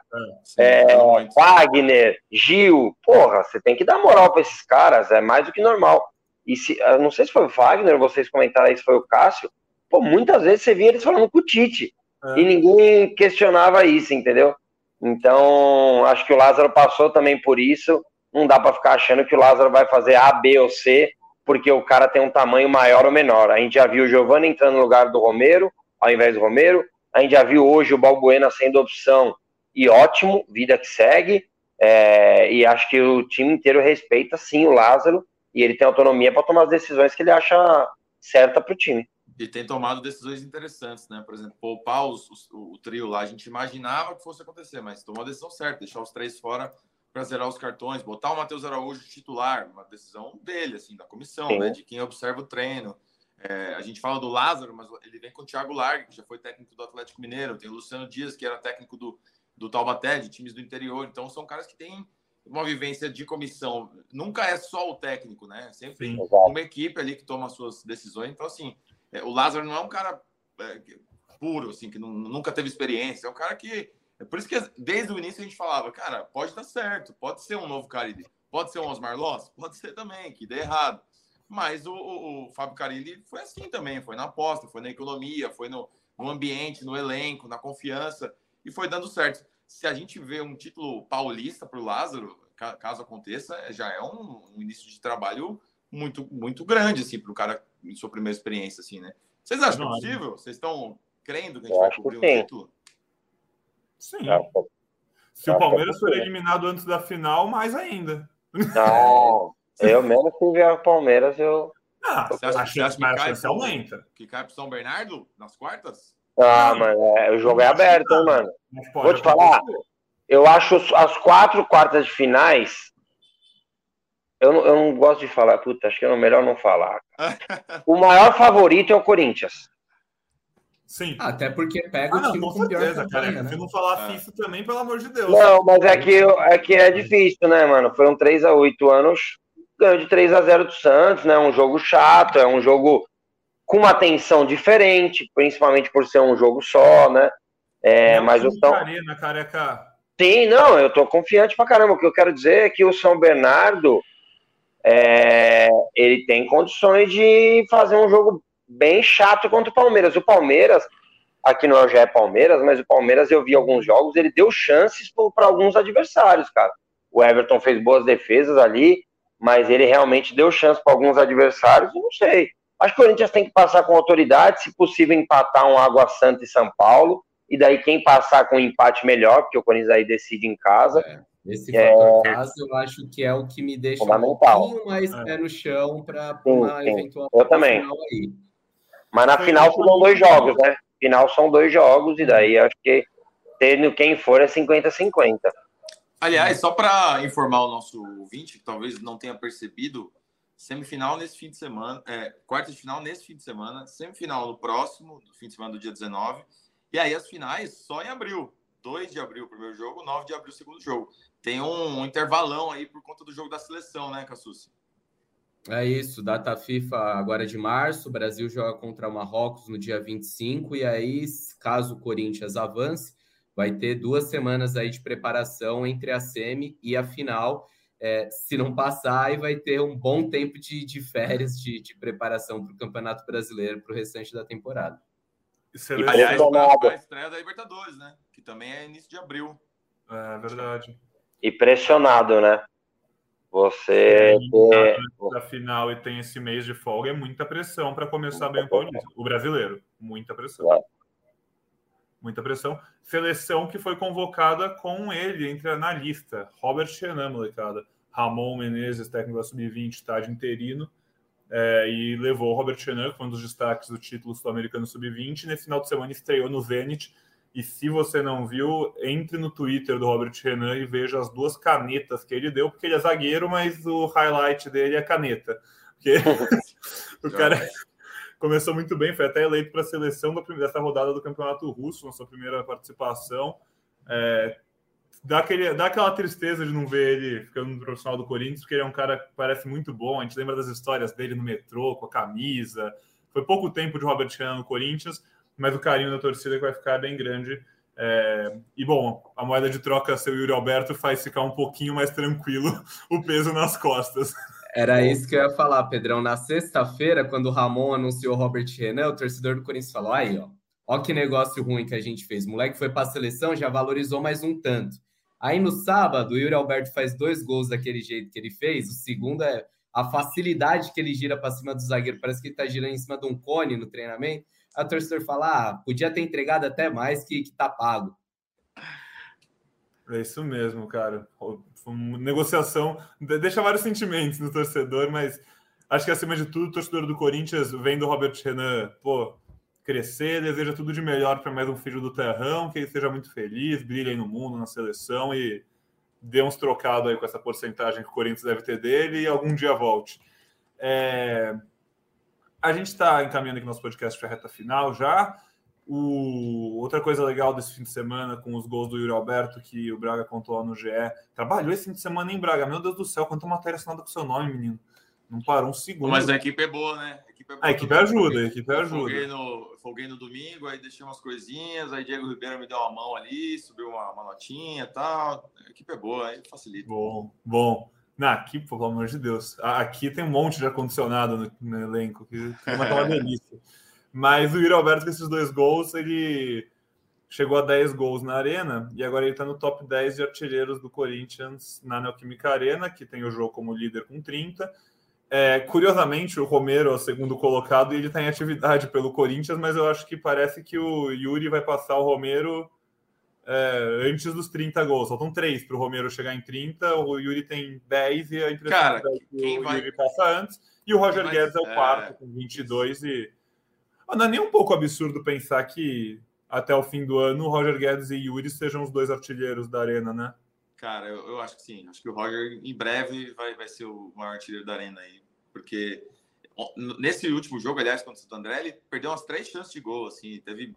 É, sim, é, Wagner, Gil, porra, você tem que dar moral para esses caras, é mais do que normal. E se, eu não sei se foi o Wagner, vocês comentaram aí se foi o Cássio, pô, muitas vezes você via eles falando com o Tite, é. e ninguém questionava isso, entendeu? Então, acho que o Lázaro passou também por isso, não dá para ficar achando que o Lázaro vai fazer A, B ou C, porque o cara tem um tamanho maior ou menor. A gente já viu o Giovanni entrando no lugar do Romero, ao invés do Romero, a gente já viu hoje o Balbuena sendo opção e ótimo, vida que segue. É, e acho que o time inteiro respeita sim o Lázaro e ele tem autonomia para tomar as decisões que ele acha certa para o time. E tem tomado decisões interessanntem, né? Por exemplo, poupar os, os, o trio lá, a gente imaginava que fosse acontecer, mas tomou a decisão certa, deixar os três fora para zerar os cartões, botar o Matheus Araújo titular, uma decisão dele, assim, da comissão, né, de quem observa o treino. É, a gente fala do Lázaro, mas ele vem com o Thiago Largue, que já foi técnico do Atlético Mineiro, tem o Luciano Dias, que era técnico do, do Taubaté, de times do interior. Então, são caras que têm uma vivência de comissão. Nunca é só o técnico, né? Sempre Sim, uma equipe ali que toma as suas decisões. Então, assim, é, o Lázaro não é um cara é, puro, assim, que não, nunca teve experiência. É um cara que é por isso que desde o início a gente falava, cara, pode dar certo, pode ser um novo Carilli, pode ser um Osmar Loss, pode ser também, que dê errado. Mas o, o, o Fábio Carilli foi assim também, foi na aposta, foi na economia, foi no, no ambiente, no elenco, na confiança, e foi dando certo. Se a gente vê um título paulista para o Lázaro, caso aconteça, já é um, um, início de trabalho muito, muito grande, assim, para o cara em sua primeira experiência, assim, né? Vocês acham que é possível? Vocês estão crendo que a gente vai cobrir um título? Sim. É, Se o Palmeiras for eliminado antes da final, mais ainda. Não, eu mesmo se ver o Palmeiras, eu. Ah, você acha, a chance, que, cai pro, aumenta. que cai pro São Bernardo nas quartas? Ah, mano, é, o jogo é aberto, hein, mano. Vou te falar, eu acho as quatro quartas de finais. Eu não, eu não gosto de falar, puta, acho que é melhor não falar. o maior favorito é o Corinthians. Sim. Ah, até porque pega ah, o time não, com, com certeza, cara. Né? Se não falar é. FIFA também, pelo amor de Deus. Não, mas é que, é que é difícil, né, mano? Foram 3 a 8 anos, ganhou de 3 a 0 do Santos, né? Um jogo chato, é um jogo com uma tensão diferente, principalmente por ser um jogo só, né? É, não, mas o São... Arena, careca. Sim, não, eu tô confiante pra caramba. O que eu quero dizer é que o São Bernardo é, ele tem condições de fazer um jogo bem chato contra o Palmeiras. O Palmeiras, aqui não já é Palmeiras, mas o Palmeiras eu vi alguns jogos, ele deu chances para alguns adversários, cara. O Everton fez boas defesas ali, mas ele realmente deu chance para alguns adversários, não sei. Acho que o Corinthians tem que passar com autoridade, se possível empatar um Água Santa e São Paulo, e daí quem passar com um empate melhor, porque o Corinthians aí decide em casa. É. Esse é... fator casa eu acho que é o que me deixa um pouquinho mais é. pé no chão para uma sim. eventual eu também. aí. Mas na final são dois jogos, né? Final são dois jogos, e daí acho que tendo quem for é 50-50. Aliás, só para informar o nosso ouvinte, que talvez não tenha percebido, semifinal nesse fim de semana, é, quarta de final nesse fim de semana, semifinal no próximo, no fim de semana do dia 19, e aí as finais só em abril. 2 de abril o primeiro jogo, 9 de abril o segundo jogo. Tem um, um intervalão aí por conta do jogo da seleção, né, Cassucci? É isso, data FIFA agora é de março, o Brasil joga contra o Marrocos no dia 25, e aí, caso o Corinthians avance, vai ter duas semanas aí de preparação entre a semi e a final. É, se não passar, aí vai ter um bom tempo de, de férias de, de preparação para o Campeonato Brasileiro para o restante da temporada. E, aliás, para a estreia da Libertadores, né? Que também é início de abril. É verdade. E pressionado, né? Você ter... da final e tem esse mês de folga é muita pressão para começar muita bem o Paulista. O brasileiro, muita pressão. É. Muita pressão. Seleção que foi convocada com ele entre na lista. Robert Chenan, molecada. Ramon Menezes, técnico da Sub-20, estádio interino. É, e levou o Robert Chenan, que foi um dos destaques do título sul-americano Sub-20. Nesse final de semana estreou no Zenit e se você não viu, entre no Twitter do Robert Renan e veja as duas canetas que ele deu, porque ele é zagueiro, mas o highlight dele é caneta. Porque o cara começou muito bem, foi até eleito para a seleção dessa rodada do Campeonato Russo, na sua primeira participação. É, dá, aquele, dá aquela tristeza de não ver ele ficando no profissional do Corinthians, porque ele é um cara que parece muito bom. A gente lembra das histórias dele no metrô, com a camisa. Foi pouco tempo de Robert Renan no Corinthians mas o carinho da torcida vai ficar bem grande. É, e bom, a moeda de troca seu Yuri Alberto faz ficar um pouquinho mais tranquilo o peso nas costas. Era isso que eu ia falar, Pedrão. Na sexta-feira, quando o Ramon anunciou o Robert Renan, o torcedor do Corinthians falou: aí, ó, ó que negócio ruim que a gente fez. O moleque foi para a seleção, já valorizou mais um tanto. Aí no sábado, o Yuri Alberto faz dois gols daquele jeito que ele fez. O segundo é a facilidade que ele gira para cima do zagueiro. Parece que ele está girando em cima de um cone no treinamento a torcedor fala, ah, podia ter entregado até mais que, que tá pago. É isso mesmo, cara. Negociação deixa vários sentimentos no torcedor, mas acho que acima de tudo, o torcedor do Corinthians, vendo o Robert Renan, pô, crescer, deseja tudo de melhor para mais um filho do Terrão, que ele seja muito feliz, brilhe aí no mundo, na seleção e dê uns trocados aí com essa porcentagem que o Corinthians deve ter dele e algum dia volte. É... A gente está encaminhando aqui nosso podcast para a reta final já. O... Outra coisa legal desse fim de semana, com os gols do Yuri Alberto, que o Braga contou lá no GE. Trabalhou esse fim de semana em Braga. Meu Deus do céu, quanta matéria assinada com seu nome, menino. Não parou um segundo. Mas a equipe é boa, né? A equipe, é boa a equipe ajuda, a equipe ajuda. Folguei no, folguei no domingo, aí deixei umas coisinhas, aí Diego Ribeiro me deu uma mão ali, subiu uma, uma notinha e tal. A equipe é boa, aí facilita. Bom, bom. Na, aqui, pelo amor de Deus. Aqui tem um monte de ar-condicionado no, no, elenco, que é uma delícia. Mas o Yuri Alberto, com esses dois gols, ele chegou a 10 gols na Arena e agora ele está no top 10 de artilheiros do Corinthians na Neoquímica Arena, que tem o jogo como líder com 30. É, curiosamente, o Romero é o segundo colocado e ele está em atividade pelo Corinthians, mas eu acho que parece que o Yuri vai passar o Romero é, antes dos 30 gols. Faltam três para o Romero chegar em 30, o Yuri tem 10 e a impressão Cara, é que o vai... Yuri passa antes. E o Roger Guedes é o quarto é... com 22 e ah, não é nem um pouco absurdo pensar que até o fim do ano o Roger Guedes e Yuri sejam os dois artilheiros da Arena, né? Cara, eu, eu acho que sim. Acho que o Roger em breve vai, vai ser o maior artilheiro da Arena aí, porque nesse último jogo, aliás, contra o Santo André, ele perdeu umas três chances de gol, assim, teve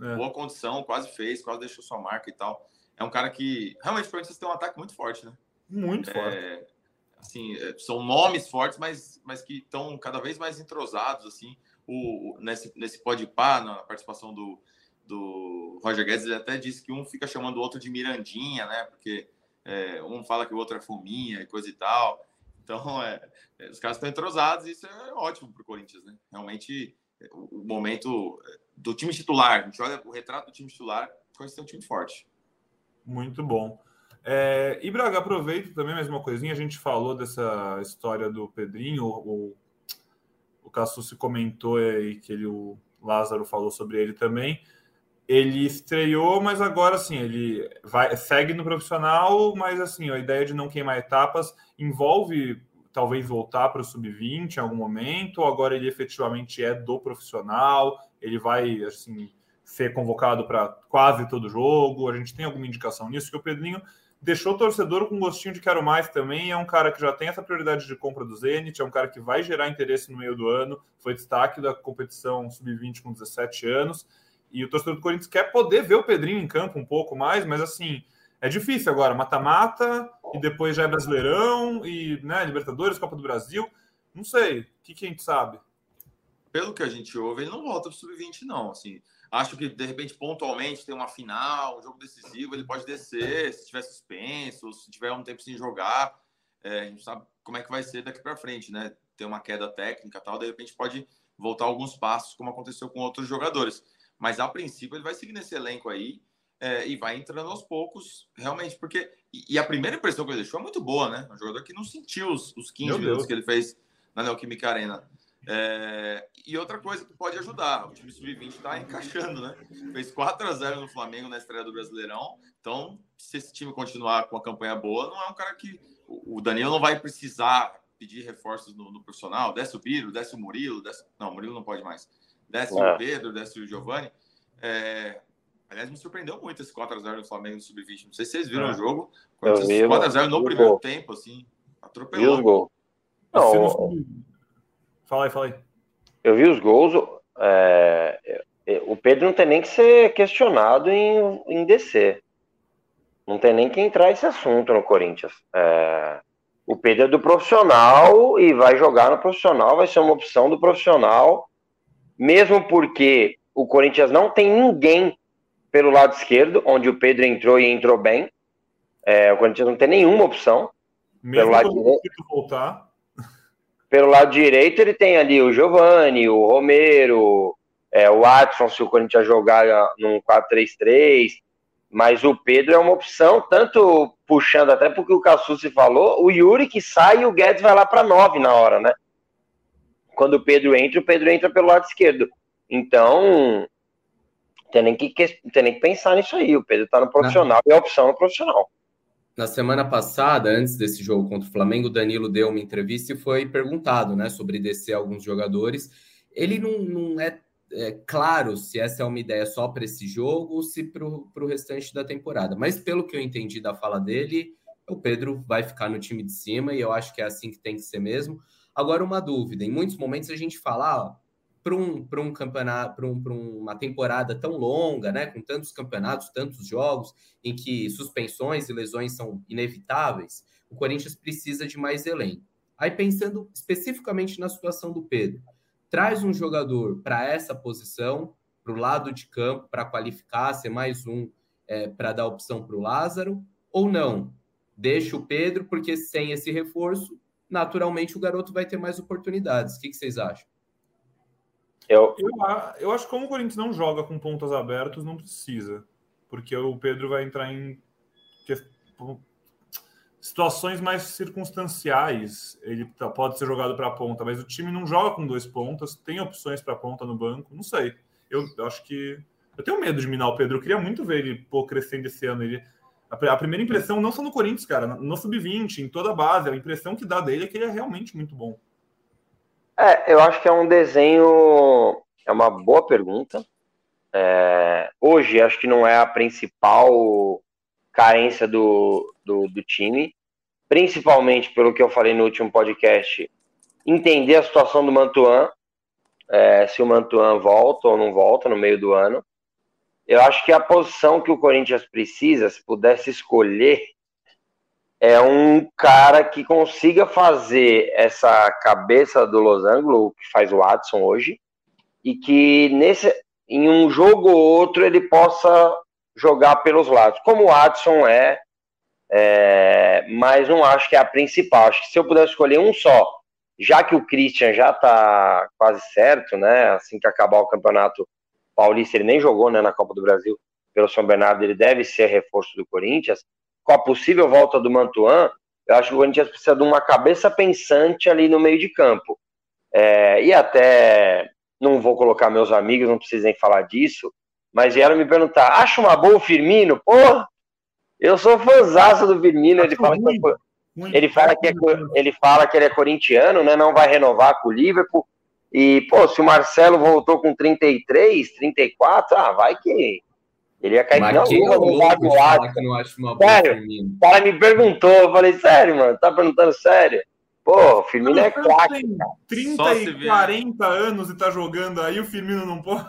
é. boa condição, quase fez, quase deixou sua marca e tal. É um cara que realmente o Corinthians tem um ataque muito forte, né? Muito é, forte. Assim, é, são nomes fortes, mas, mas que estão cada vez mais entrosados, assim o, nesse, nesse pode pá, na participação do, do Roger Guedes, ele até disse que um fica chamando o outro de Mirandinha, né? Porque é, um fala que o outro é fominha e coisa e tal. Então, é, é os caras estão entrosados e isso é ótimo para o Corinthians, né? Realmente, o, o, momento do time titular, a gente olha o retrato do time titular, o Corinthians tem um time forte. Muito bom. É, e Braga, aproveito também mais uma coisinha. A gente falou dessa história do Pedrinho, o o Cassucci comentou aí que ele, o Lázaro falou sobre ele também. Ele estreou, mas agora sim, ele vai segue no profissional, mas assim, a ideia de não queimar etapas envolve talvez voltar para o sub-20 em algum momento, ou agora ele efetivamente é do profissional, ele vai assim ser convocado para quase todo jogo. A gente tem alguma indicação nisso que o Pedrinho deixou o torcedor com gostinho de quero mais também. É um cara que já tem essa prioridade de compra do Zenit, é um cara que vai gerar interesse no meio do ano, foi destaque da competição sub-20 com 17 anos. E o torcedor do Corinthians quer poder ver o Pedrinho em campo um pouco mais, mas assim, é difícil agora, mata-mata, e depois já é Brasileirão, e né, Libertadores, Copa do Brasil. Não sei, o que, que a gente sabe? Pelo que a gente ouve, ele não volta para o sub-20, não. Assim, Acho que, de repente, pontualmente, tem uma final, um jogo decisivo, ele pode descer, se tiver suspenso, se tiver um tempo sem jogar. É, a gente sabe como é que vai ser daqui para frente, né? Tem uma queda técnica tal, de repente pode voltar alguns passos, como aconteceu com outros jogadores. Mas, a princípio, ele vai seguir nesse elenco aí é, e vai entrando aos poucos, realmente, porque... E, e, a primeira impressão que ele deixou é muito boa, né? Um jogador que não sentiu os, os 15 Meu minutos que ele fez na Neoquímica Arena. É, e outra coisa que pode ajudar, o time sub-20 está encaixando, né? Fez 4 a 0 no Flamengo na estreia do Brasileirão. Então, se esse time continuar com a campanha boa, não é um cara que o Danilo não vai precisar pedir reforços no, no profissional. Desce o Biro, desce o Murilo, desce... não, o Murilo não pode mais. Desce é. o Pedro, desce o Giovanni. É... Aliás, me surpreendeu muito esse 4x0 no Flamengo no Sub-20. Não sei se vocês viram é. o jogo. 4x0 no primeiro tempo, assim. Atropelou. Viu Não, Fala aí, fala aí. Eu vi os gols. É, é, o Pedro não tem nem que ser questionado em, em descer. Não tem nem que entrar esse assunto no Corinthians. É, o Pedro é do profissional e vai jogar no profissional, vai ser uma opção do profissional, mesmo porque o Corinthians não tem ninguém pelo lado esquerdo, onde o Pedro entrou e entrou bem. É, o Corinthians não tem nenhuma opção. Mesmo pelo lado direito. voltar. Pelo lado direito, ele tem ali o Giovani, o Romero, é, o Watson, se o Corinthians jogar num 4-3-3. Mas o Pedro é uma opção, tanto puxando até porque o Cassucci falou, o Yuri que sai e o Guedes vai lá para 9 na hora, né? Quando o Pedro entra, o Pedro entra pelo lado esquerdo. Então, tem nem que, tem nem que pensar nisso aí. O Pedro tá no profissional e é opção no profissional. Na semana passada, antes desse jogo contra o Flamengo, o Danilo deu uma entrevista e foi perguntado né, sobre descer alguns jogadores. Ele não, não é, é, claro se essa é uma ideia só para esse jogo ou se para o restante da temporada. Mas pelo que eu entendi da fala dele, o Pedro vai ficar no time de cima e eu acho que é assim que tem que ser mesmo. Agora, uma dúvida: em muitos momentos a gente fala, ah, para um, um campeonato, para um, uma temporada tão longa, né, com tantos campeonatos, tantos jogos, em que suspensões e lesões são inevitáveis, o Corinthians precisa de mais elenco. Aí, pensando especificamente na situação do Pedro, traz um jogador para essa posição, para o lado de campo, para qualificar, ser mais um é, para dar opção para o Lázaro, ou não? Deixa o Pedro, porque sem esse reforço, naturalmente o garoto vai ter mais oportunidades. O que, que vocês acham? Eu... eu... Eu, acho que como o Corinthians não joga com pontas abertos, não precisa. Porque o Pedro vai entrar em situações mais circunstanciais. Ele tá, pode ser jogado para a ponta, mas o time não joga com dois pontas, tem opções para ponta no banco. Não sei. Eu, eu, acho que. Eu tenho medo de minar o Pedro. Eu queria muito ver ele pô, crescendo esse ano. Ele, a, a primeira impressão, não só no Corinthians, cara, no Sub-20, em toda a base, a impressão que dá dele é que ele é realmente muito bom. É, eu acho que é um desenho. É uma boa pergunta. É, hoje, acho que não é a principal carência do, do, do, time, principalmente pelo que eu falei no último podcast, entender a situação do Mantuan, é, se o Mantuan volta ou não volta no meio do ano. Eu acho que a posição que o Corinthians precisa, se pudesse escolher, é um cara que consiga fazer essa cabeça do Los Angeles, que faz o Watson hoje, e que nesse, em um jogo ou outro ele possa jogar pelos lados, como o Watson é, é, mas não acho que é a principal. Acho que se eu pudesse escolher um só, já que o Christian já está quase certo, né? Assim que acabar o campeonato paulista, ele nem jogou né, na Copa do Brasil pelo São Bernardo, ele deve ser reforço do Corinthians com a possível volta do Mantuan, eu acho que o Corinthians precisa de uma cabeça pensante ali no meio de campo. É, e até não vou colocar meus amigos, não precisem falar disso, mas vieram me perguntar: acha uma boa o Firmino? Porra, eu sou fãzaço do Firmino. Ele fala, que, é ele, fala que é, ele fala que ele é corintiano, né? Não vai renovar com o Liverpool. E, pô, se o Marcelo voltou com 33, 34, ah, vai que ele ia cair Mas é louco de falar que não acho uma boa sério, O cara me perguntou, eu falei, sério, mano, tá perguntando sério? Pô, o Firmino é craque. 30 e 40 anos e tá jogando aí, o Firmino não pode.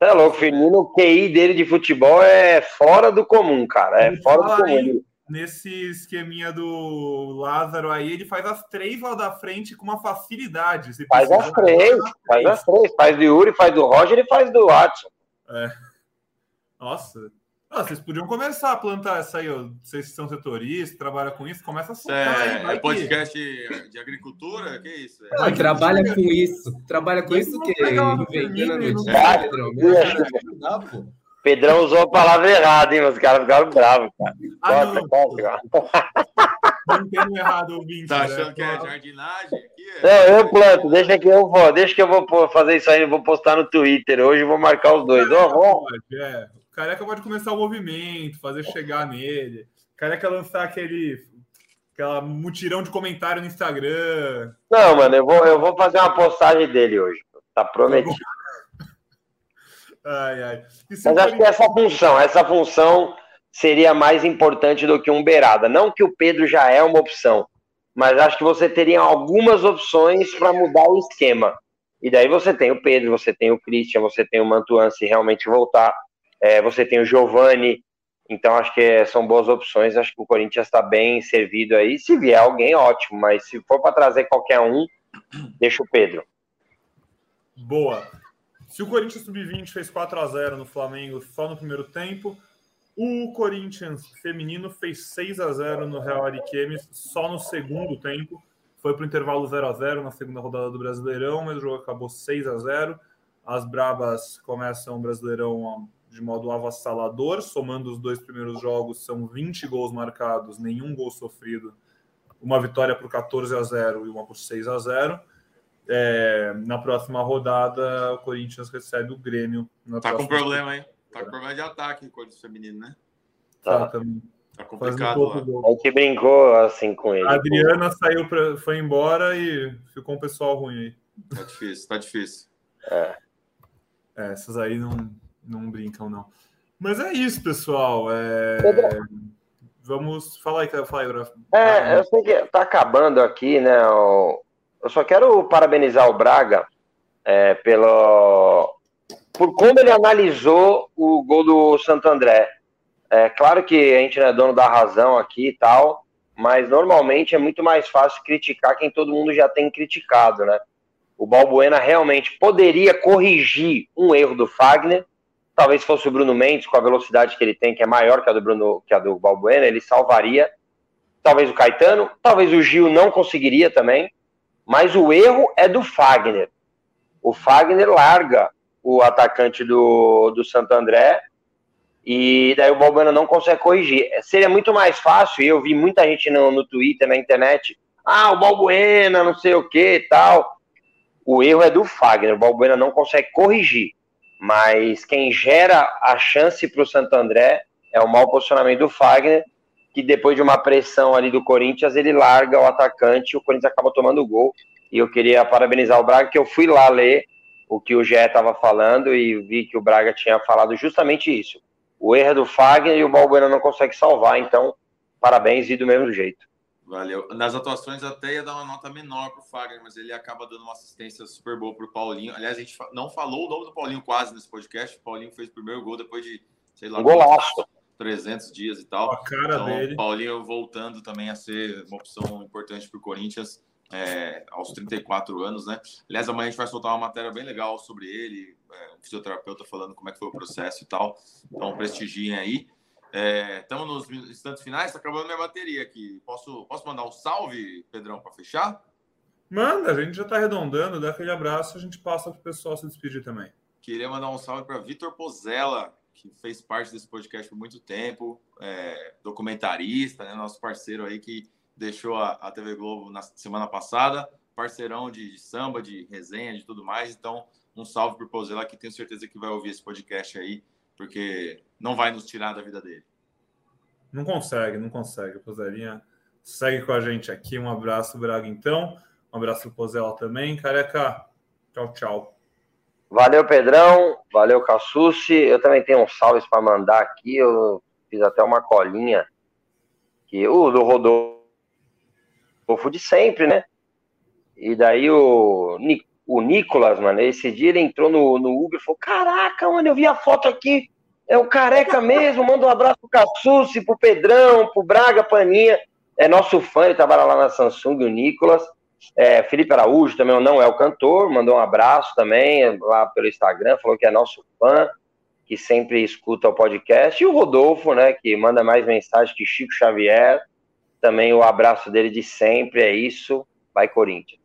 É louco, o Firmino, o QI dele de futebol é fora do comum, cara. É ele fora do comum. Aí, nesse esqueminha do Lázaro aí, ele faz as três lá da frente com uma facilidade. faz as três, faz as três. Faz do Yuri, faz do Roger e faz do Watson. É. Nossa. Ah, vocês podiam começar a plantar essa aí, ó. Vocês são setoristas, trabalham com isso, começa a soltar é, aí. É podcast que... de agricultura? Que isso? É. Ah, trabalha com isso. Trabalha com isso que inventando notícia, Pedrão. Pedrão usou a palavra errada, hein? Os caras ficaram bravos, cara. Ah, não, não errado, ouvinte. Tá né? achando né? que é jardinagem aqui? É... Não, eu planto. Deixa que eu vou. Deixa que eu vou fazer isso aí. Vou postar no Twitter. Hoje eu vou marcar os dois. Oh, é. Careca pode começar o movimento, fazer chegar nele. Careca lançar aquele aquela mutirão de comentário no Instagram. Não, mano, eu vou, eu vou fazer uma postagem dele hoje. Tá prometido. ai, ai. Mas acho que essa função, essa função seria mais importante do que um beirada. Não que o Pedro já é uma opção, mas acho que você teria algumas opções para mudar o esquema. E daí você tem o Pedro, você tem o Christian, você tem o Mantuan se realmente voltar é, você tem o Giovani, então acho que são boas opções. Acho que o Corinthians está bem servido aí. Se vier alguém, ótimo, mas se for para trazer qualquer um, deixa o Pedro. Boa. Se o Corinthians sub-20 fez 4 a 0 no Flamengo só no primeiro tempo, o Corinthians feminino fez 6 a 0 no Real Ariquemes só no segundo tempo. Foi para o intervalo 0 a 0 na segunda rodada do Brasileirão, mas o jogo acabou 6 a 0 As Brabas começam o Brasileirão de modo avassalador, somando os dois primeiros jogos, são 20 gols marcados, nenhum gol sofrido, uma vitória por 14 a 0 e uma por 6 a 0. É, na próxima rodada, o Corinthians recebe o Grêmio. tá com problema, hein? Tá com problema de ataque o Corinthians feminino, né? Tá, tá, tá complicado. Um a gente brincou assim com ele. A Adriana pô. saiu pra, foi embora e ficou um pessoal ruim aí. Tá difícil, tá difícil. É. é essas aí não não brincam, não. Mas é isso, pessoal. É... vamos. Fala aí, fala aí, É, eu sei que tá acabando aqui, né? Eu só quero parabenizar o Braga é, pelo, por como ele analisou o gol do Santo André. É claro que a gente não é dono da razão aqui e tal, mas normalmente é muito mais fácil criticar quem todo mundo já tem criticado, né? O Balbuena realmente poderia corrigir um erro do Fagner, talvez fosse o Bruno Mendes com a velocidade que ele tem, que é maior que a do Bruno, que a do Balbuena, ele salvaria. Talvez o Caetano, talvez o Gil não conseguiria também, mas o erro é do Fagner. O Fagner larga o atacante do, do Santo André e daí o Balbuena não consegue corrigir. Seria muito mais fácil, eu vi muita gente no, no Twitter, na internet, ah, o Balbuena, não sei o que e tal. O erro é do Fagner, o Balbuena não consegue corrigir. Mas quem gera a chance para o Santo André é o mau posicionamento do Fagner, que depois de uma pressão ali do Corinthians, ele larga o atacante e o Corinthians acaba tomando o gol. E eu queria parabenizar o Braga, que eu fui lá ler o que o Gé estava falando e vi que o Braga tinha falado justamente isso o erro é do Fagner e o Balbuena não consegue salvar, então parabéns e do mesmo jeito. Valeu. Nas atuações até ia dar uma nota menor para o Fagner, mas ele acaba dando uma assistência super boa para o Paulinho. Aliás, a gente não falou o nome do Paulinho quase nesse podcast. O Paulinho fez o primeiro gol depois de, sei lá, Golaço. 300 dias e tal. A cara então, dele. Paulinho voltando também a ser uma opção importante para o Corinthians é, aos 34 anos, né? Aliás, amanhã a gente vai soltar uma matéria bem legal sobre ele, é, um fisioterapeuta falando como é que foi o processo e tal. Então, prestigiem aí. Estamos é, nos instantes finais, está acabando minha bateria aqui. Posso, posso mandar um salve, Pedrão, para fechar? Manda, a gente já está arredondando, dá aquele abraço, a gente passa para o pessoal se despedir também. Queria mandar um salve para Vitor Pozella, que fez parte desse podcast por muito tempo, é, documentarista, né, nosso parceiro aí que deixou a, a TV Globo na semana passada, parceirão de, de, samba, de resenha, de tudo mais. Então, um salve para o Pozela, que tenho certeza que vai ouvir esse podcast aí, porque não vai nos tirar da vida dele. Não consegue, não consegue. Pozelinha segue com a gente aqui. Um abraço, Braga, então. Um abraço para o Pozela também. Careca, tchau, tchau. Valeu, Pedrão. Valeu, Cassucci. Eu também tenho uns salves para mandar aqui. Eu fiz até uma colinha. Que o do Rodolfo Rodolfo de sempre, né? E daí o, o Nicolas, mano, esse dia ele entrou no, no Uber e falou: Caraca, mano, eu vi a foto aqui, é o careca mesmo. Manda um abraço pro Cassucci, pro Pedrão, pro Braga, Paninha. É nosso fã, ele trabalha lá na Samsung, o Nicolas. É, Felipe Araújo também não é o cantor, mandou um abraço também lá pelo Instagram, falou que é nosso fã, que sempre escuta o podcast. E o Rodolfo, né, que manda mais mensagem que Chico Xavier também o abraço dele de sempre é isso. Vai, Corinthians.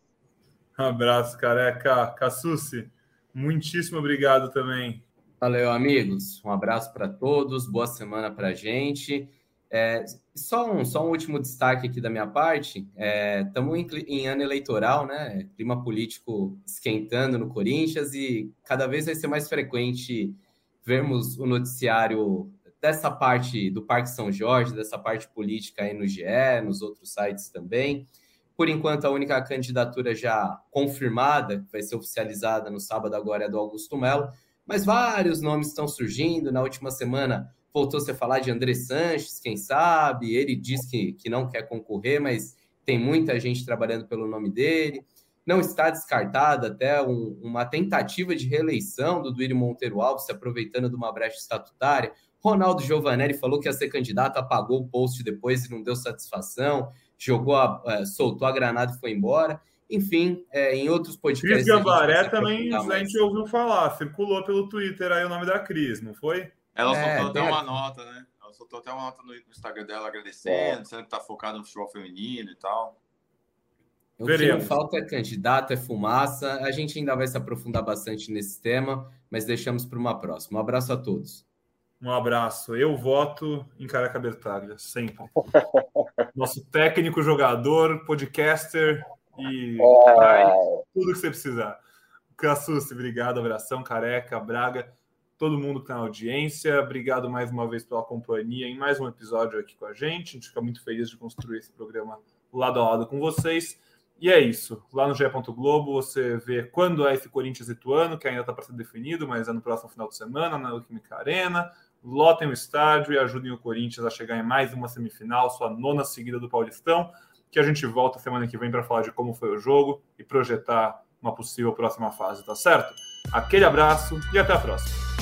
Abraço, careca. Cassucci, muitíssimo obrigado também. Valeu, amigos. Um abraço para todos, boa semana para a gente. É, só, um, só um último destaque aqui da minha parte. Estamos é, em, em, ano eleitoral, né? Clima político esquentando no Corinthians e cada vez vai ser mais frequente vermos o noticiário dessa parte do Parque São Jorge, dessa parte política aí no GE, nos outros sites também. Por enquanto, a única candidatura já confirmada, que vai ser oficializada no sábado agora, é do Augusto Melo, mas vários nomes estão surgindo. Na última semana voltou-se a falar de André Sanches, quem sabe, ele diz que, que não quer concorrer, mas tem muita gente trabalhando pelo nome dele. Não está descartada até um, uma tentativa de reeleição do Duírio Monteiro Alves, se aproveitando de uma brecha estatutária. Ronaldo Giovanelli falou que ia ser candidato, apagou o post depois e não deu satisfação, jogou, a, é, soltou a granada e foi embora. Enfim, é, em outros podcasts. Cris Gambaré também a gente ouviu falar, circulou pelo Twitter aí o nome da Cris, não foi? Ela é, soltou até uma a... nota, né? Ela soltou até uma nota no Instagram dela agradecendo, dizendo que tá focado no futebol feminino e tal. O que não falta é candidato, é fumaça. A gente ainda vai se aprofundar bastante nesse tema, mas deixamos para uma próxima. Um abraço a todos. Um abraço. Eu voto em Caraca Bertaglia, sempre. Nosso técnico, jogador, podcaster e é... tudo que você precisar. Cassucci, obrigado, abração, Careca, Braga, todo mundo que está na audiência. Obrigado mais uma vez pela companhia em mais um episódio aqui com a gente. A gente fica muito feliz de construir esse programa lado a lado com vocês. E é isso. Lá no GE. Globo você vê quando é esse Corinthians Ituano, que ainda está para ser definido, mas é no próximo final de semana, na Química Arena lotem o estádio e ajudem o Corinthians a chegar em mais uma semifinal, sua nona seguida do Paulistão, que a gente volta semana que vem para falar de como foi o jogo e projetar uma possível próxima fase, tá certo? Aquele abraço e até a próxima.